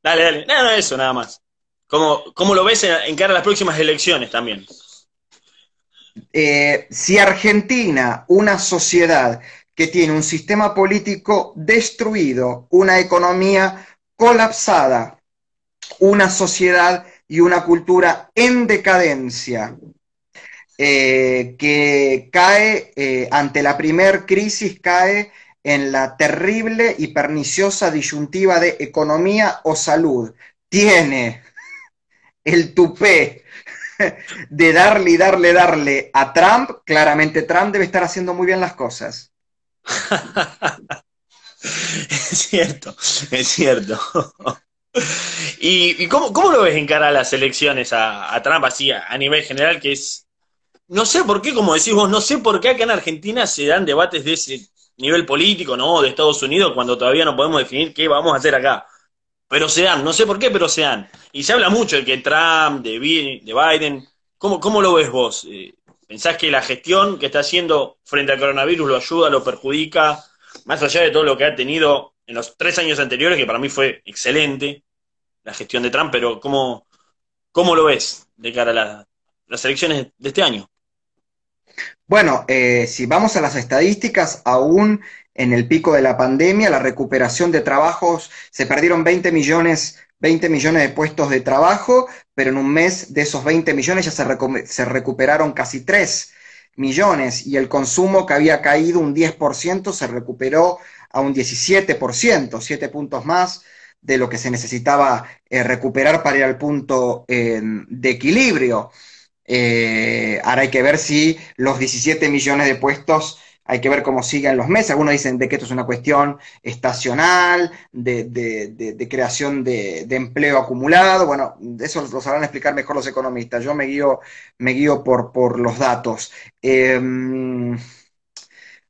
dale, dale. No, no, eso nada más. ¿Cómo, cómo lo ves en, en cara a las próximas elecciones también?
Eh, si Argentina, una sociedad que tiene un sistema político destruido, una economía colapsada, una sociedad y una cultura en decadencia, eh, que cae eh, ante la primer crisis, cae en la terrible y perniciosa disyuntiva de economía o salud. Tiene el tupé de darle y darle, darle a Trump, claramente Trump debe estar haciendo muy bien las cosas.
es cierto, es cierto. ¿Y, cómo, lo ves en cara a las elecciones a, Trump así a, nivel general? Que es. No sé por qué, como decís vos, no sé por qué acá en Argentina se dan debates de ese nivel político, ¿no? De Estados Unidos, cuando todavía no podemos definir qué vamos a hacer acá. Pero se dan, no sé por qué, pero se dan. Y se habla mucho de que Trump, de Biden. ¿Cómo, cómo lo ves vos? Eh, ¿Pensás que la gestión que está haciendo frente al coronavirus lo ayuda, lo perjudica? Más allá de todo lo que ha tenido en los tres años anteriores, que para mí fue excelente, la gestión de Trump, pero ¿cómo, cómo lo ves de cara a las elecciones de este año?
Bueno, eh, si vamos a las estadísticas, aún en el pico de la pandemia, la recuperación de trabajos, se perdieron 20 millones 20 millones de puestos de trabajo, pero en un mes de esos 20 millones ya se, recuperaron casi 3 millones y el consumo que había caído un 10% se recuperó a un 17%, 7 puntos más de lo que se necesitaba eh, recuperar para ir al punto eh, de equilibrio. Eh, ahora hay que ver si los 17 millones de puestos hay que ver cómo siguen los meses. Algunos dicen de que esto es una cuestión estacional, de, creación de, empleo acumulado. Bueno, eso lo sabrán explicar mejor los economistas. Yo me guío, me guío por, por los datos. Em,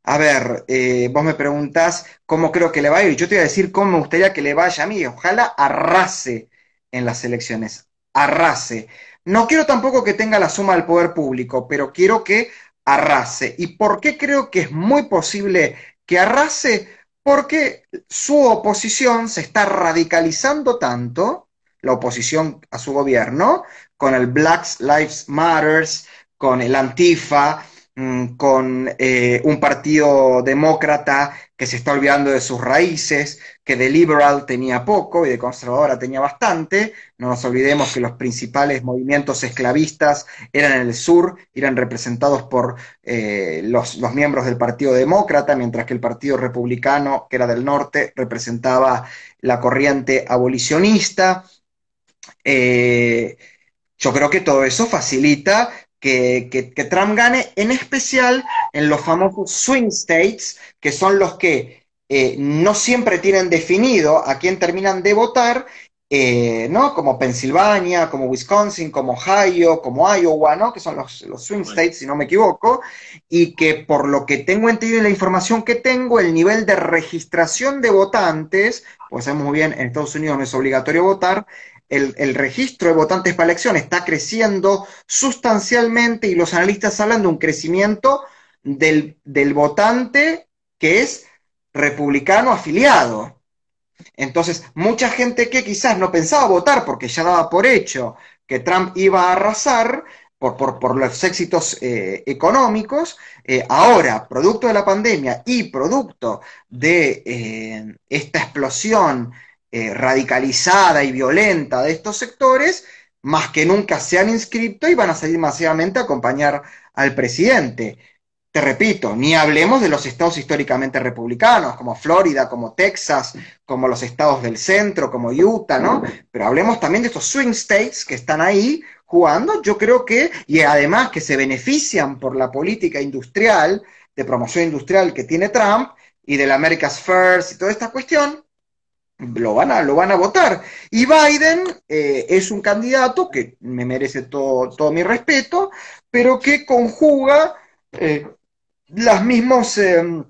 a ver, eh, vos me preguntás cómo creo que le va a ir. Yo te voy a decir cómo me gustaría que le vaya a mí. Ojalá arrase en las elecciones. Arrase. No quiero tampoco que tenga la suma del poder público, pero quiero que arrase. ¿Y por qué creo que es muy posible que arrase? Porque su oposición se está radicalizando tanto, la oposición a su gobierno, con el Black Lives Matters, con el Antifa, mm, con eh, un partido demócrata que se está olvidando de sus raíces, que de liberal tenía poco y de conservadora tenía bastante. No nos olvidemos que los principales movimientos esclavistas eran en el sur, eran representados por eh, los, miembros del Partido Demócrata, mientras que el Partido Republicano, que era del norte, representaba la corriente abolicionista. Eh, yo creo que todo eso facilita que, que, Trump gane, en especial en los famosos swing states, que son los que eh, no siempre tienen definido a quién terminan de votar, eh, ¿no? Como Pensilvania, como Wisconsin, como Ohio, como Iowa, ¿no? Que son los, swing states, si no me equivoco, y que por lo que tengo entendido en la información que tengo, el nivel de registración de votantes, pues sabemos muy bien, en Estados Unidos no es obligatorio votar, el, registro de votantes para elección está creciendo sustancialmente y los analistas hablan de un crecimiento del, del votante que es republicano afiliado. Entonces, mucha gente que quizás no pensaba votar porque ya daba por hecho que Trump iba a arrasar por, por, los éxitos eh, económicos, eh, ahora, producto de la pandemia y producto de eh, esta explosión radicalizada y violenta de estos sectores, más que nunca se han inscrito y van a salir masivamente a acompañar al presidente te repito, ni hablemos de los estados históricamente republicanos, como Florida, como Texas, como los estados del centro, como Utah, ¿no? Pero hablemos también de estos swing states que están ahí jugando, yo creo que, y además que se benefician por la política industrial, de promoción industrial que tiene Trump, y del America's First y toda esta cuestión, lo van a, lo van a votar. Y Biden eh, es un candidato que me merece todo, todo mi respeto, pero que conjuga eh, los mismos em,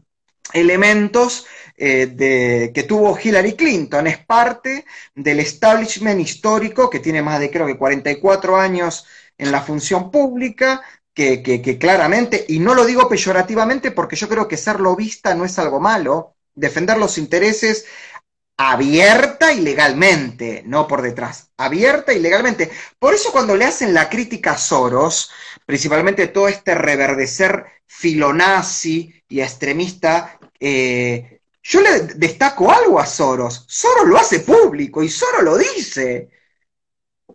elementos eh, de, que tuvo Hillary Clinton. Es parte del establishment histórico que tiene más de creo que 44 años en la función pública, que, que, claramente, y no lo digo peyorativamente porque yo creo que ser lobista no es algo malo, defender los intereses abierta y legalmente, no por detrás, abierta y legalmente. Por eso cuando le hacen la crítica a Soros, principalmente todo este reverdecer filonazi y extremista, eh, yo le destaco algo a Soros. Soros lo hace público y Soros lo dice.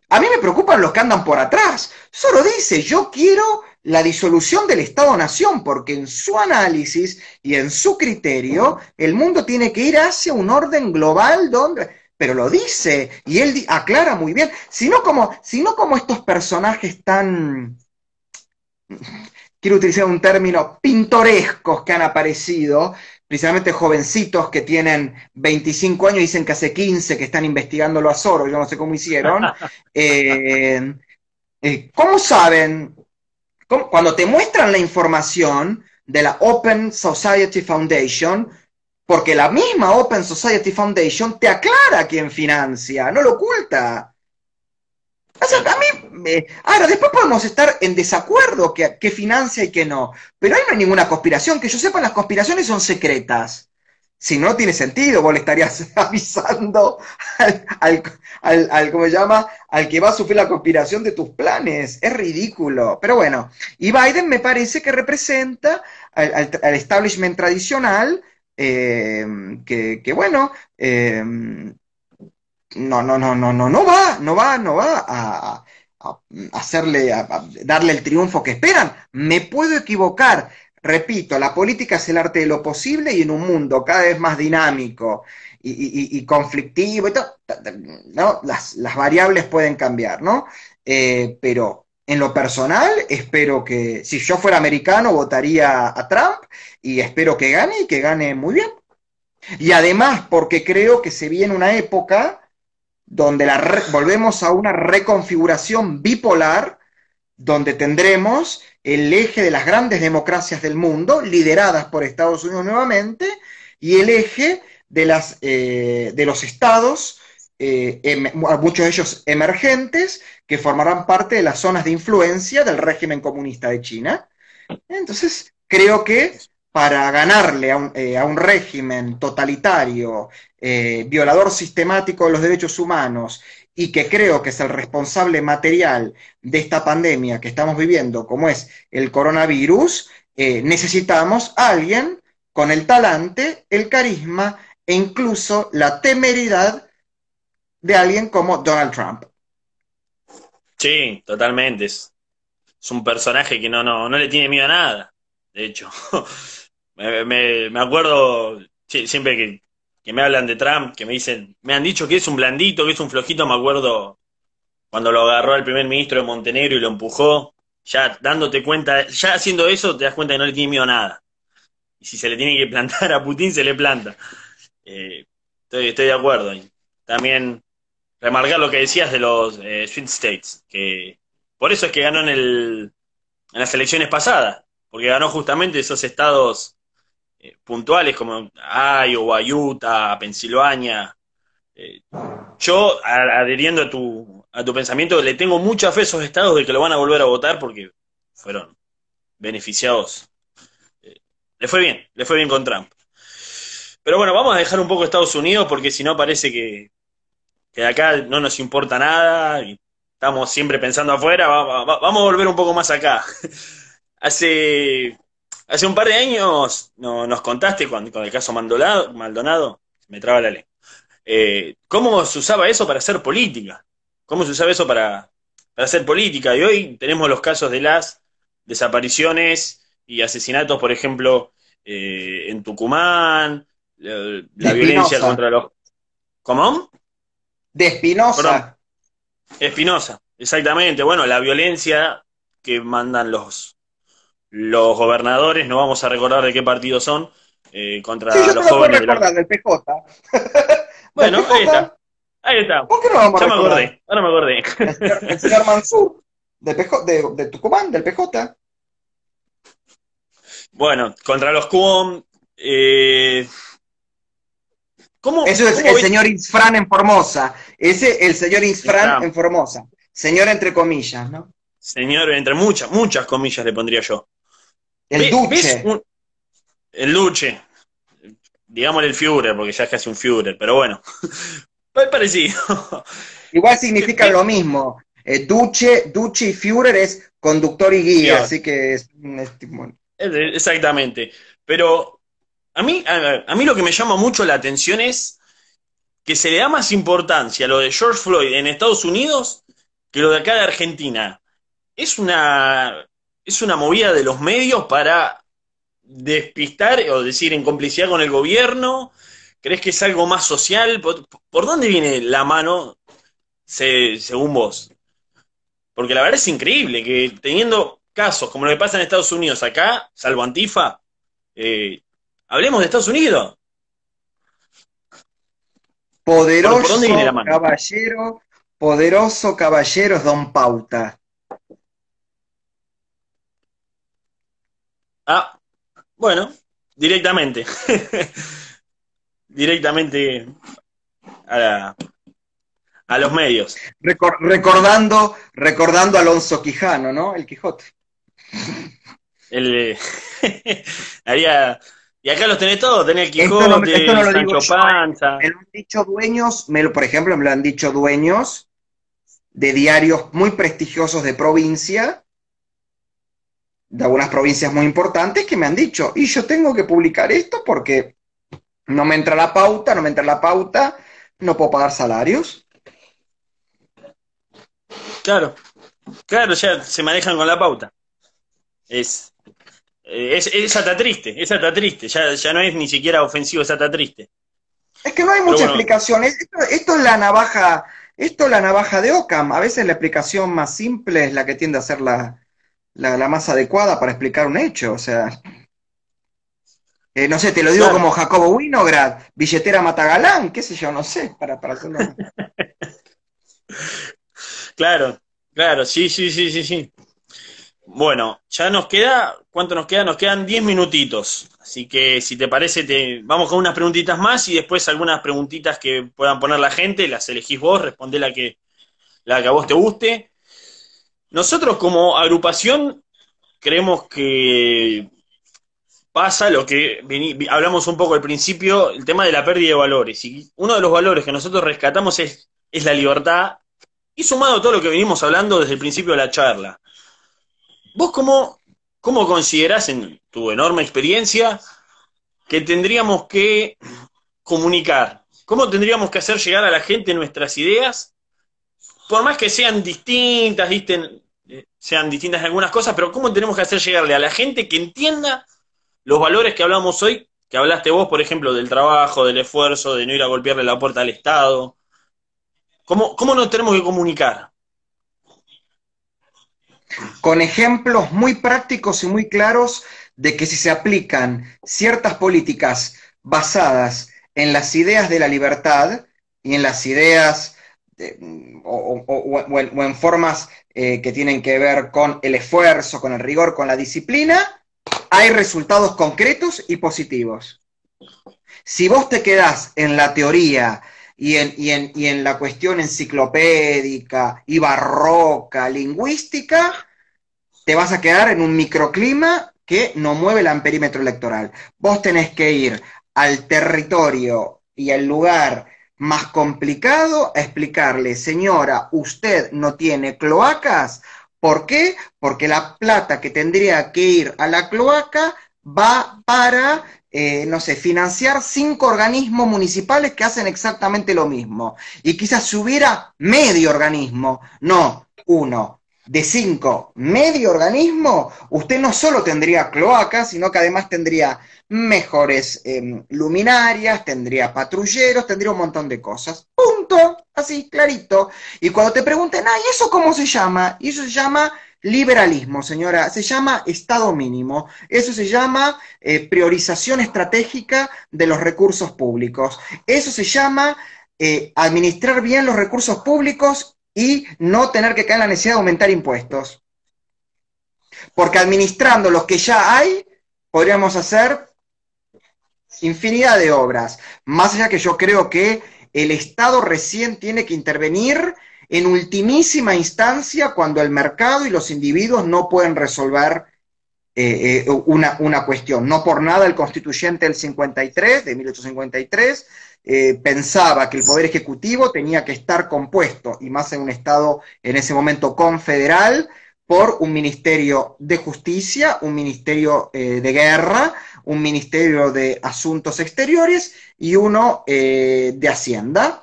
A mí me preocupan los que andan por atrás. Soros dice, yo quiero la disolución del Estado-Nación, porque en su análisis y en su criterio, el mundo tiene que ir hacia un orden global donde... Pero lo dice, y él aclara muy bien, sino como, sino como estos personajes tan, quiero utilizar un término, pintorescos que han aparecido, principalmente jovencitos que tienen 25 años y dicen que hace 15 que están investigándolo a Soros, yo no sé cómo hicieron. Eh, eh, ¿Cómo saben cuando te muestran la información de la Open Society Foundation, porque la misma Open Society Foundation te aclara quién financia, no lo oculta. a mí, ahora, después podemos estar en desacuerdo que, financia y que no, pero ahí no hay ninguna conspiración. Que yo sepa, las conspiraciones son secretas. Si no tiene sentido, vos le estarías avisando al, al, ¿cómo se llama? Al que va a sufrir la conspiración de tus planes. Es ridículo. Pero bueno, y Biden me parece que representa al, establishment tradicional, eh, que, bueno, eh, no, no, no, no, no, no va, no va, no va a, hacerle, a darle el triunfo que esperan. Me puedo equivocar, Repito, la política es el arte de lo posible y en un mundo cada vez más dinámico y, conflictivo y todo, ¿no? las, variables pueden cambiar, ¿no? Eh, pero en lo personal, espero que, si yo fuera americano, votaría a Trump y espero que gane y que gane muy bien. Y además, porque creo que se viene una época donde la volvemos a una reconfiguración bipolar, donde tendremos el eje de las grandes democracias del mundo, lideradas por Estados Unidos nuevamente, y el eje de, las, eh, de los estados, eh, em, muchos de ellos emergentes, que formarán parte de las zonas de influencia del régimen comunista de China. Entonces, creo que para ganarle a un, eh, a un régimen totalitario, violador sistemático de los derechos humanos y que creo que es el responsable material de esta pandemia que estamos viviendo, como es el coronavirus, eh, necesitamos a alguien con el talante, el carisma e incluso la temeridad de alguien como Donald Trump.
Sí, totalmente. Es, un personaje que no, no, no le tiene miedo a nada. De hecho, me, me, acuerdo siempre que, que, me hablan de Trump, que me dicen, me han dicho que es un blandito, que es un flojito, me acuerdo cuando lo agarró al primer ministro de Montenegro y lo empujó, ya dándote cuenta, ya haciendo eso te das cuenta que no le tiene miedo a nada. Y si se le tiene que plantar a Putin, se le planta. Eh, estoy, de acuerdo. también remarcar lo que decías de los eh, Swing States, que por eso es que ganó en, el, en las elecciones pasadas, porque ganó justamente esos estados eh, puntuales como Iowa, Utah, Pensilvania. Eh, yo, adheriendo a tu, a tu pensamiento, le tengo mucha fe a esos estados de que lo van a volver a votar porque fueron beneficiados. le fue bien, le fue bien con Trump. Pero bueno, vamos a dejar un poco Estados Unidos porque si no parece que, que de acá no nos importa nada y estamos siempre pensando afuera, vamos a volver un poco más acá. hace, hace un par de años no, nos contaste con, con, el caso Maldonado, Maldonado me traba la ley, eh, cómo se usaba eso para hacer política, cómo se usaba eso para, para hacer política. Y hoy tenemos los casos de las desapariciones y asesinatos, por ejemplo, eh, en Tucumán, la, violencia contra los... ¿Cómo?
De Espinosa.
Espinosa, exactamente. Bueno, la violencia que mandan los, los gobernadores, no vamos a recordar de qué partido son, eh, contra los jóvenes.
del PJ.
bueno, ahí está. Ahí está.
¿Por qué no vamos
ya me acordé, ahora me acordé.
El señor, Mansur, de, de, de, Tucumán, del PJ.
Bueno, contra los QOM, eh,
eso es el señor Isfran en Formosa. Ese, el señor Isfran en Formosa. Señor entre comillas, ¿no?
Señor entre muchas, muchas comillas le pondría yo.
El Duche.
el Duche. Digámosle el Führer, porque ya es casi un Führer, pero bueno. es parecido.
Igual significa lo mismo. Eh, Duche, Duche y Führer es conductor y guía, así que es
Exactamente. Pero a mí, a, mí lo que me llama mucho la atención es que se le da más importancia a lo de George Floyd en Estados Unidos que lo de acá de Argentina. Es una, es una movida de los medios para despistar o decir en complicidad con el gobierno. ¿Crees que es algo más social? ¿Por, dónde viene la mano según vos? Porque la verdad es increíble que teniendo casos como lo que pasa en Estados Unidos acá, salvo Antifa, eh, Hablemos de Estados Unidos.
Poderoso caballero, poderoso caballero Don Pauta.
Ah, bueno, directamente. directamente a, a, los medios.
recordando, recordando a Alonso Quijano, ¿no? El Quijote.
El, haría y acá los tenés todos, tenés el Quijote, esto no, lo digo Panza.
Me lo han dicho dueños, me por ejemplo, me lo han dicho dueños de diarios muy prestigiosos de provincia, de algunas provincias muy importantes, que me han dicho, y yo tengo que publicar esto porque no me entra la pauta, no me entra la pauta, no puedo pagar salarios.
Claro, claro, ya se manejan con la pauta. Es, eh, es, esa está triste, esa está triste, ya, ya no es ni siquiera ofensivo, esa está triste.
Es que no hay mucha explicación, esto, esto, es la navaja, esto es la navaja de Ockham, a veces la explicación más simple es la que tiende a ser la, la, más adecuada para explicar un hecho, o sea, eh, no sé, te lo digo como Jacobo Winograd, billetera Matagalán, qué sé yo, no sé, para, para hacerlo.
claro, claro, sí, sí, sí, sí, sí. Bueno, ya nos queda, ¿cuánto nos queda? Nos quedan 10 minutitos. Así que si te parece, te vamos con unas preguntitas más y después algunas preguntitas que puedan poner la gente, las elegís vos, responde la que, la que a vos te guste. Nosotros como agrupación creemos que pasa lo que hablamos un poco al principio, el tema de la pérdida de valores. Y uno de los valores que nosotros rescatamos es, es la libertad y sumado a todo lo que venimos hablando desde el principio de la charla ¿Vos cómo, cómo considerás en tu enorme experiencia que tendríamos que comunicar? ¿Cómo tendríamos que hacer llegar a la gente nuestras ideas? Por más que sean distintas, eh, sean distintas en algunas cosas, pero ¿cómo tenemos que hacer llegarle a la gente que entienda los valores que hablamos hoy, que hablaste vos, por ejemplo, del trabajo, del esfuerzo, de no ir a golpearle la puerta al Estado? ¿Cómo, cómo nos tenemos que comunicar?
Con ejemplos muy prácticos y muy claros de que si se aplican ciertas políticas basadas en las ideas de la libertad y en las ideas o, en, formas eh, que tienen que ver con el esfuerzo, con el rigor, con la disciplina, hay resultados concretos y positivos. Si vos te quedás en la teoría y en, y en, y en la cuestión enciclopédica y barroca, lingüística, te vas a quedar en un microclima que no mueve el amperímetro electoral. Vos tenés que ir al territorio y al lugar más complicado explicarle, señora, usted no tiene cloacas. ¿Por qué? Porque la plata que tendría que ir a la cloaca va para, eh, no sé, financiar cinco organismos municipales que hacen exactamente lo mismo. Y quizás si hubiera medio organismo, no uno, de cinco, medio organismo, usted no solo tendría cloacas, sino que además tendría mejores em, luminarias, tendría patrulleros, tendría un montón de cosas. Punto. Así, clarito. Y cuando te pregunten, ay, ¿eso cómo se llama? Y eso se llama liberalismo, señora. Se llama Estado mínimo. Eso se llama eh, priorización estratégica de los recursos públicos. Eso se llama eh, administrar bien los recursos públicos y no tener que caer en la necesidad de aumentar impuestos. Porque administrando los que ya hay, podríamos hacer infinidad de obras. Más allá que yo creo que el Estado recién tiene que intervenir en ultimísima instancia cuando el mercado y los individuos no pueden resolver eh, eh, una, una, cuestión. No por nada el constituyente del 53, de 1853, eh, pensaba que el Poder Ejecutivo tenía que estar compuesto, y más en un Estado en ese momento confederal, por un Ministerio de Justicia, un Ministerio de Guerra, un Ministerio de Asuntos Exteriores y uno de Hacienda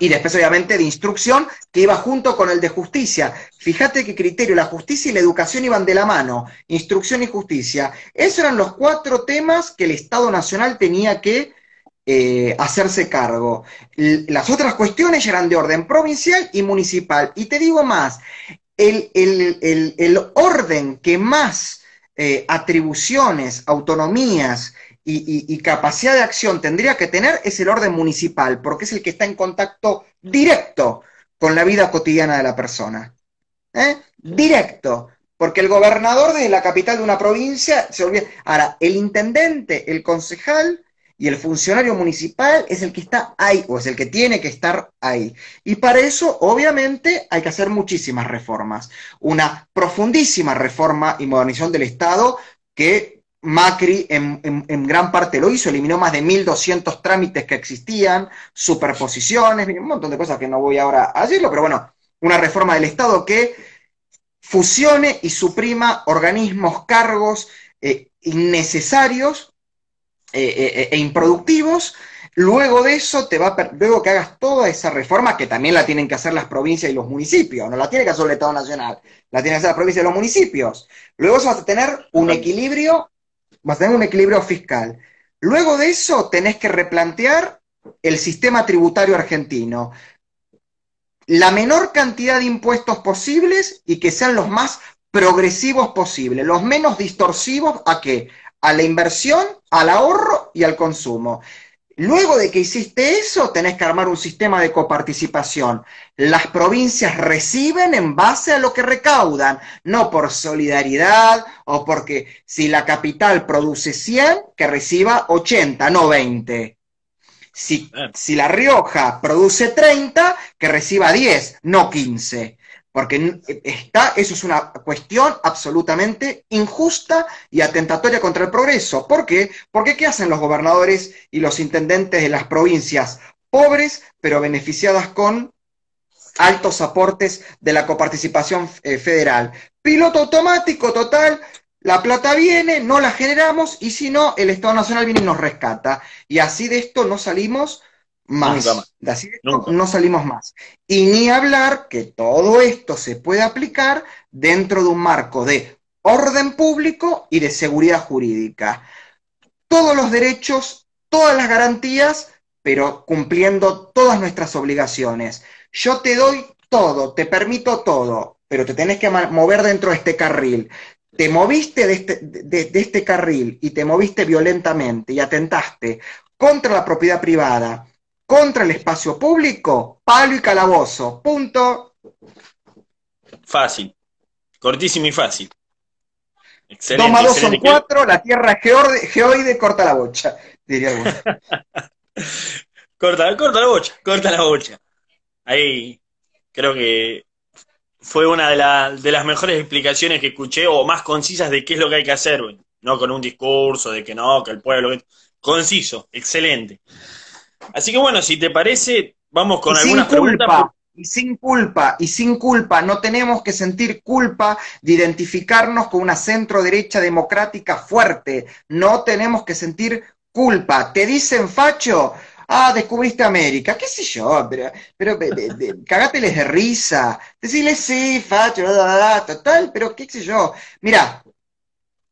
y después obviamente de instrucción que iba junto con el de justicia. Fíjate qué criterio, la justicia y la educación iban de la mano, instrucción y justicia. Esos eran los cuatro temas que el Estado Nacional tenía que eh, hacerse cargo. las otras cuestiones eran de orden provincial y municipal. Y te digo más, el, orden que más eh, atribuciones, autonomías, y, capacidad de acción tendría que tener es el orden municipal, porque es el que está en contacto directo con la vida cotidiana de la persona. ¿Eh? Directo. Porque el gobernador de la capital de una provincia se olvida. Ahora, el intendente, el concejal y el funcionario municipal es el que está ahí, o es el que tiene que estar ahí. Y para eso, obviamente, hay que hacer muchísimas reformas. Una profundísima reforma y modernización del Estado que Macri en, gran parte lo hizo, eliminó más de 1.200 trámites que existían, superposiciones, un montón de cosas que no voy ahora a decirlo, pero bueno, una reforma del Estado que fusione y suprima organismos, cargos eh, innecesarios eh, eh, e improductivos. Luego de eso, te va luego que hagas toda esa reforma, que también la tienen que hacer las provincias y los municipios, no la tiene que hacer el Estado Nacional, la tienen que hacer las provincias y los municipios. Luego vas a tener un equilibrio vas a tener un equilibrio fiscal. Luego de eso tenés que replantear el sistema tributario argentino. La menor cantidad de impuestos posibles y que sean los más progresivos posibles, los menos distorsivos a qué? A la inversión, al ahorro y al consumo. Luego de que hiciste eso, tenés que armar un sistema de coparticipación. Las provincias reciben en base a lo que recaudan, no por solidaridad o porque si la capital produce 100, que reciba 80, no 20. Si, si La Rioja produce 30, que reciba 10, no 15 porque está, eso es una cuestión absolutamente injusta y atentatoria contra el progreso. ¿Por qué? Porque ¿qué hacen los gobernadores y los intendentes de las provincias pobres, pero beneficiadas con altos aportes de la coparticipación eh, federal? Piloto automático total, la plata viene, no la generamos y si no, el Estado Nacional viene y nos rescata. Y así de esto no salimos más. De así no salimos más. Y ni hablar que todo esto se puede aplicar dentro de un marco de orden público y de seguridad jurídica. Todos los derechos, todas las garantías, pero cumpliendo todas nuestras obligaciones. Yo te doy todo, te permito todo, pero te tenés que mover dentro de este carril te moviste de este, de, este carril y te moviste violentamente y atentaste contra la propiedad privada, contra el espacio público, palo y calabozo. Punto.
Fácil. Cortísimo y fácil.
Excelente. Toma dos son cuatro, la tierra geoide, corta la bocha, diría alguno.
corta, corta la bocha, corta la bocha. Ahí creo que fue una de, de, las mejores explicaciones que escuché o más concisas de qué es lo que hay que hacer, no con un discurso de que no, que el pueblo... Conciso, excelente. Así que bueno, si te parece, vamos con algunas preguntas.
Y sin culpa, y sin culpa, no tenemos que sentir culpa de identificarnos con una centro derecha democrática fuerte. No tenemos que sentir culpa. ¿Te dicen facho? ah, descubriste América, qué sé yo, pero, pero cagáteles de risa, decirles sí, facho, total, pero qué sé yo. Mira,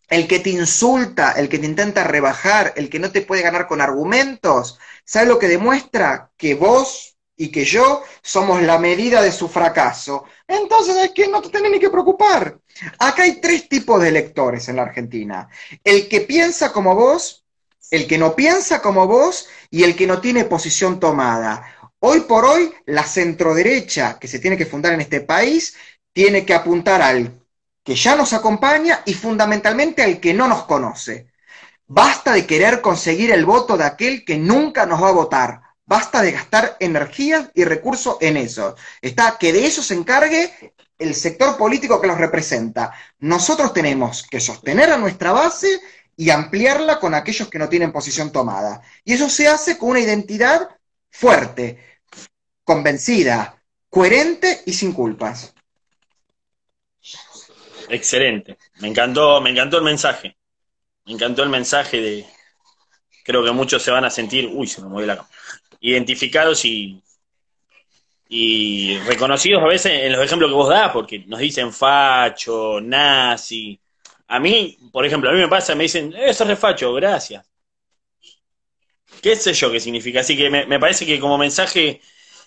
el que te insulta, el que te intenta rebajar, el que no te puede ganar con argumentos, ¿sabes lo que demuestra? Que vos y que yo somos la medida de su fracaso. Entonces es que no te tenés ni que preocupar. Acá hay tres tipos de electores en la Argentina. El que piensa como vos, el que no piensa como vos y el que no tiene posición tomada. Hoy por hoy, la centroderecha que se tiene que fundar en este país tiene que apuntar al que ya nos acompaña y fundamentalmente al que no nos conoce. Basta de querer conseguir el voto de aquel que nunca nos va a votar. Basta de gastar energías y recursos en eso. Está que de eso se encargue el sector político que los representa. Nosotros tenemos que sostener a nuestra base y ampliarla con aquellos que no tienen posición tomada. Y eso se hace con una identidad fuerte, convencida, coherente y sin culpas.
Excelente. Me encantó, me encantó el mensaje. Me encantó el mensaje de. Creo que muchos se van a sentir, uy, se me mueve la cama. Identificados y, y reconocidos a veces en los ejemplos que vos das, porque nos dicen facho, nazi, a mí, por ejemplo, a mí me pasa, me dicen, eh, eso es refacho, gracias. ¿Qué sé yo qué significa? Así que me, parece que como mensaje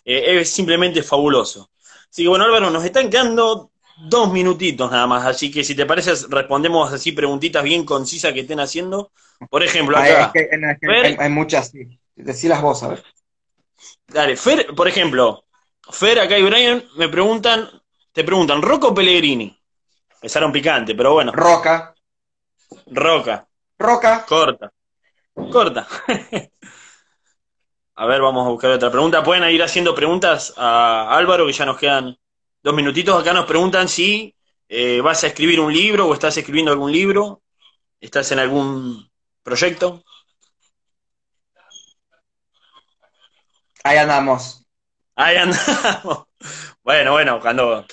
eh, es simplemente fabuloso. Así que bueno, Álvaro, nos están quedando dos minutitos nada más, así que si te parece respondemos así preguntitas bien concisas que estén haciendo. Por ejemplo, acá.
hay, muchas, sí. Decilas vos, a ver.
Dale, Fer, por ejemplo, Fer acá y Brian me preguntan, te preguntan, ¿Rocco Pellegrini? Empezaron picante, pero bueno.
Roca.
Roca.
Roca.
Corta. Corta. a ver, vamos a buscar otra pregunta. Pueden ir haciendo preguntas a Álvaro, que ya nos quedan dos minutitos. Acá nos preguntan si eh, vas a escribir un libro o estás escribiendo algún libro. ¿Estás en algún proyecto?
Ahí andamos.
Ahí andamos. Bueno, bueno, cuando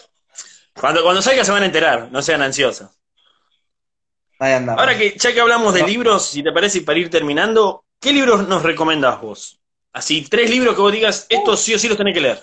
cuando, cuando salga se van a enterar, no sean ansiosos. Ahora que ya que hablamos de libros, si te parece, para ir terminando, ¿qué libros nos recomendás vos? Así, tres libros que vos digas, estos sí o sí los tenés que leer.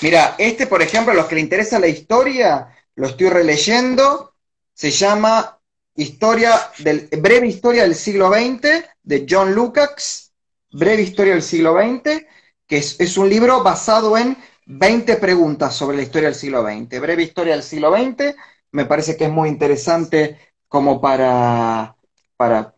Mira, este, por ejemplo, a los que le interesa la historia, lo estoy releyendo, se llama Historia del, Breve Historia del siglo XX, de John Lukács, Breve Historia del siglo XX, que es un libro basado en 20 preguntas sobre la historia del siglo XX. Breve historia del siglo XX, me parece que es muy interesante como para, para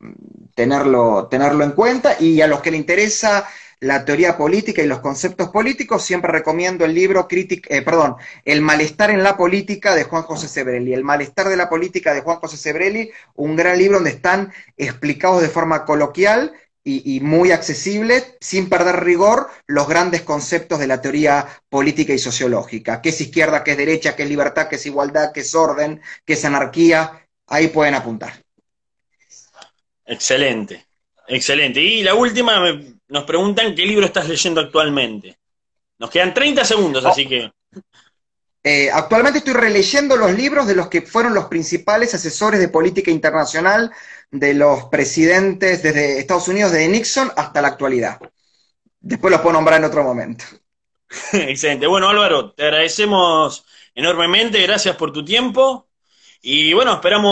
tenerlo, tenerlo en cuenta. Y a los que le interesa la teoría política y los conceptos políticos, siempre recomiendo el libro eh, perdón, El malestar en la política de Juan José Sebrelli. El malestar de la política de Juan José Sebrelli, un gran libro donde están explicados de forma coloquial y, muy accesible, sin perder rigor, los grandes conceptos de la teoría política y sociológica. ¿Qué es izquierda, qué es derecha, qué es libertad, qué es igualdad, qué es orden, qué es anarquía? Ahí pueden apuntar.
Excelente, excelente. Y la última, nos preguntan qué libro estás leyendo actualmente. Nos quedan 30 segundos, así que...
Eh, actualmente estoy releyendo los libros de los que fueron los principales asesores de política internacional de los presidentes desde Estados Unidos, desde Nixon hasta la actualidad. Después los puedo nombrar en otro momento.
Excelente. Bueno, Álvaro, te agradecemos enormemente, gracias por tu tiempo y bueno, esperamos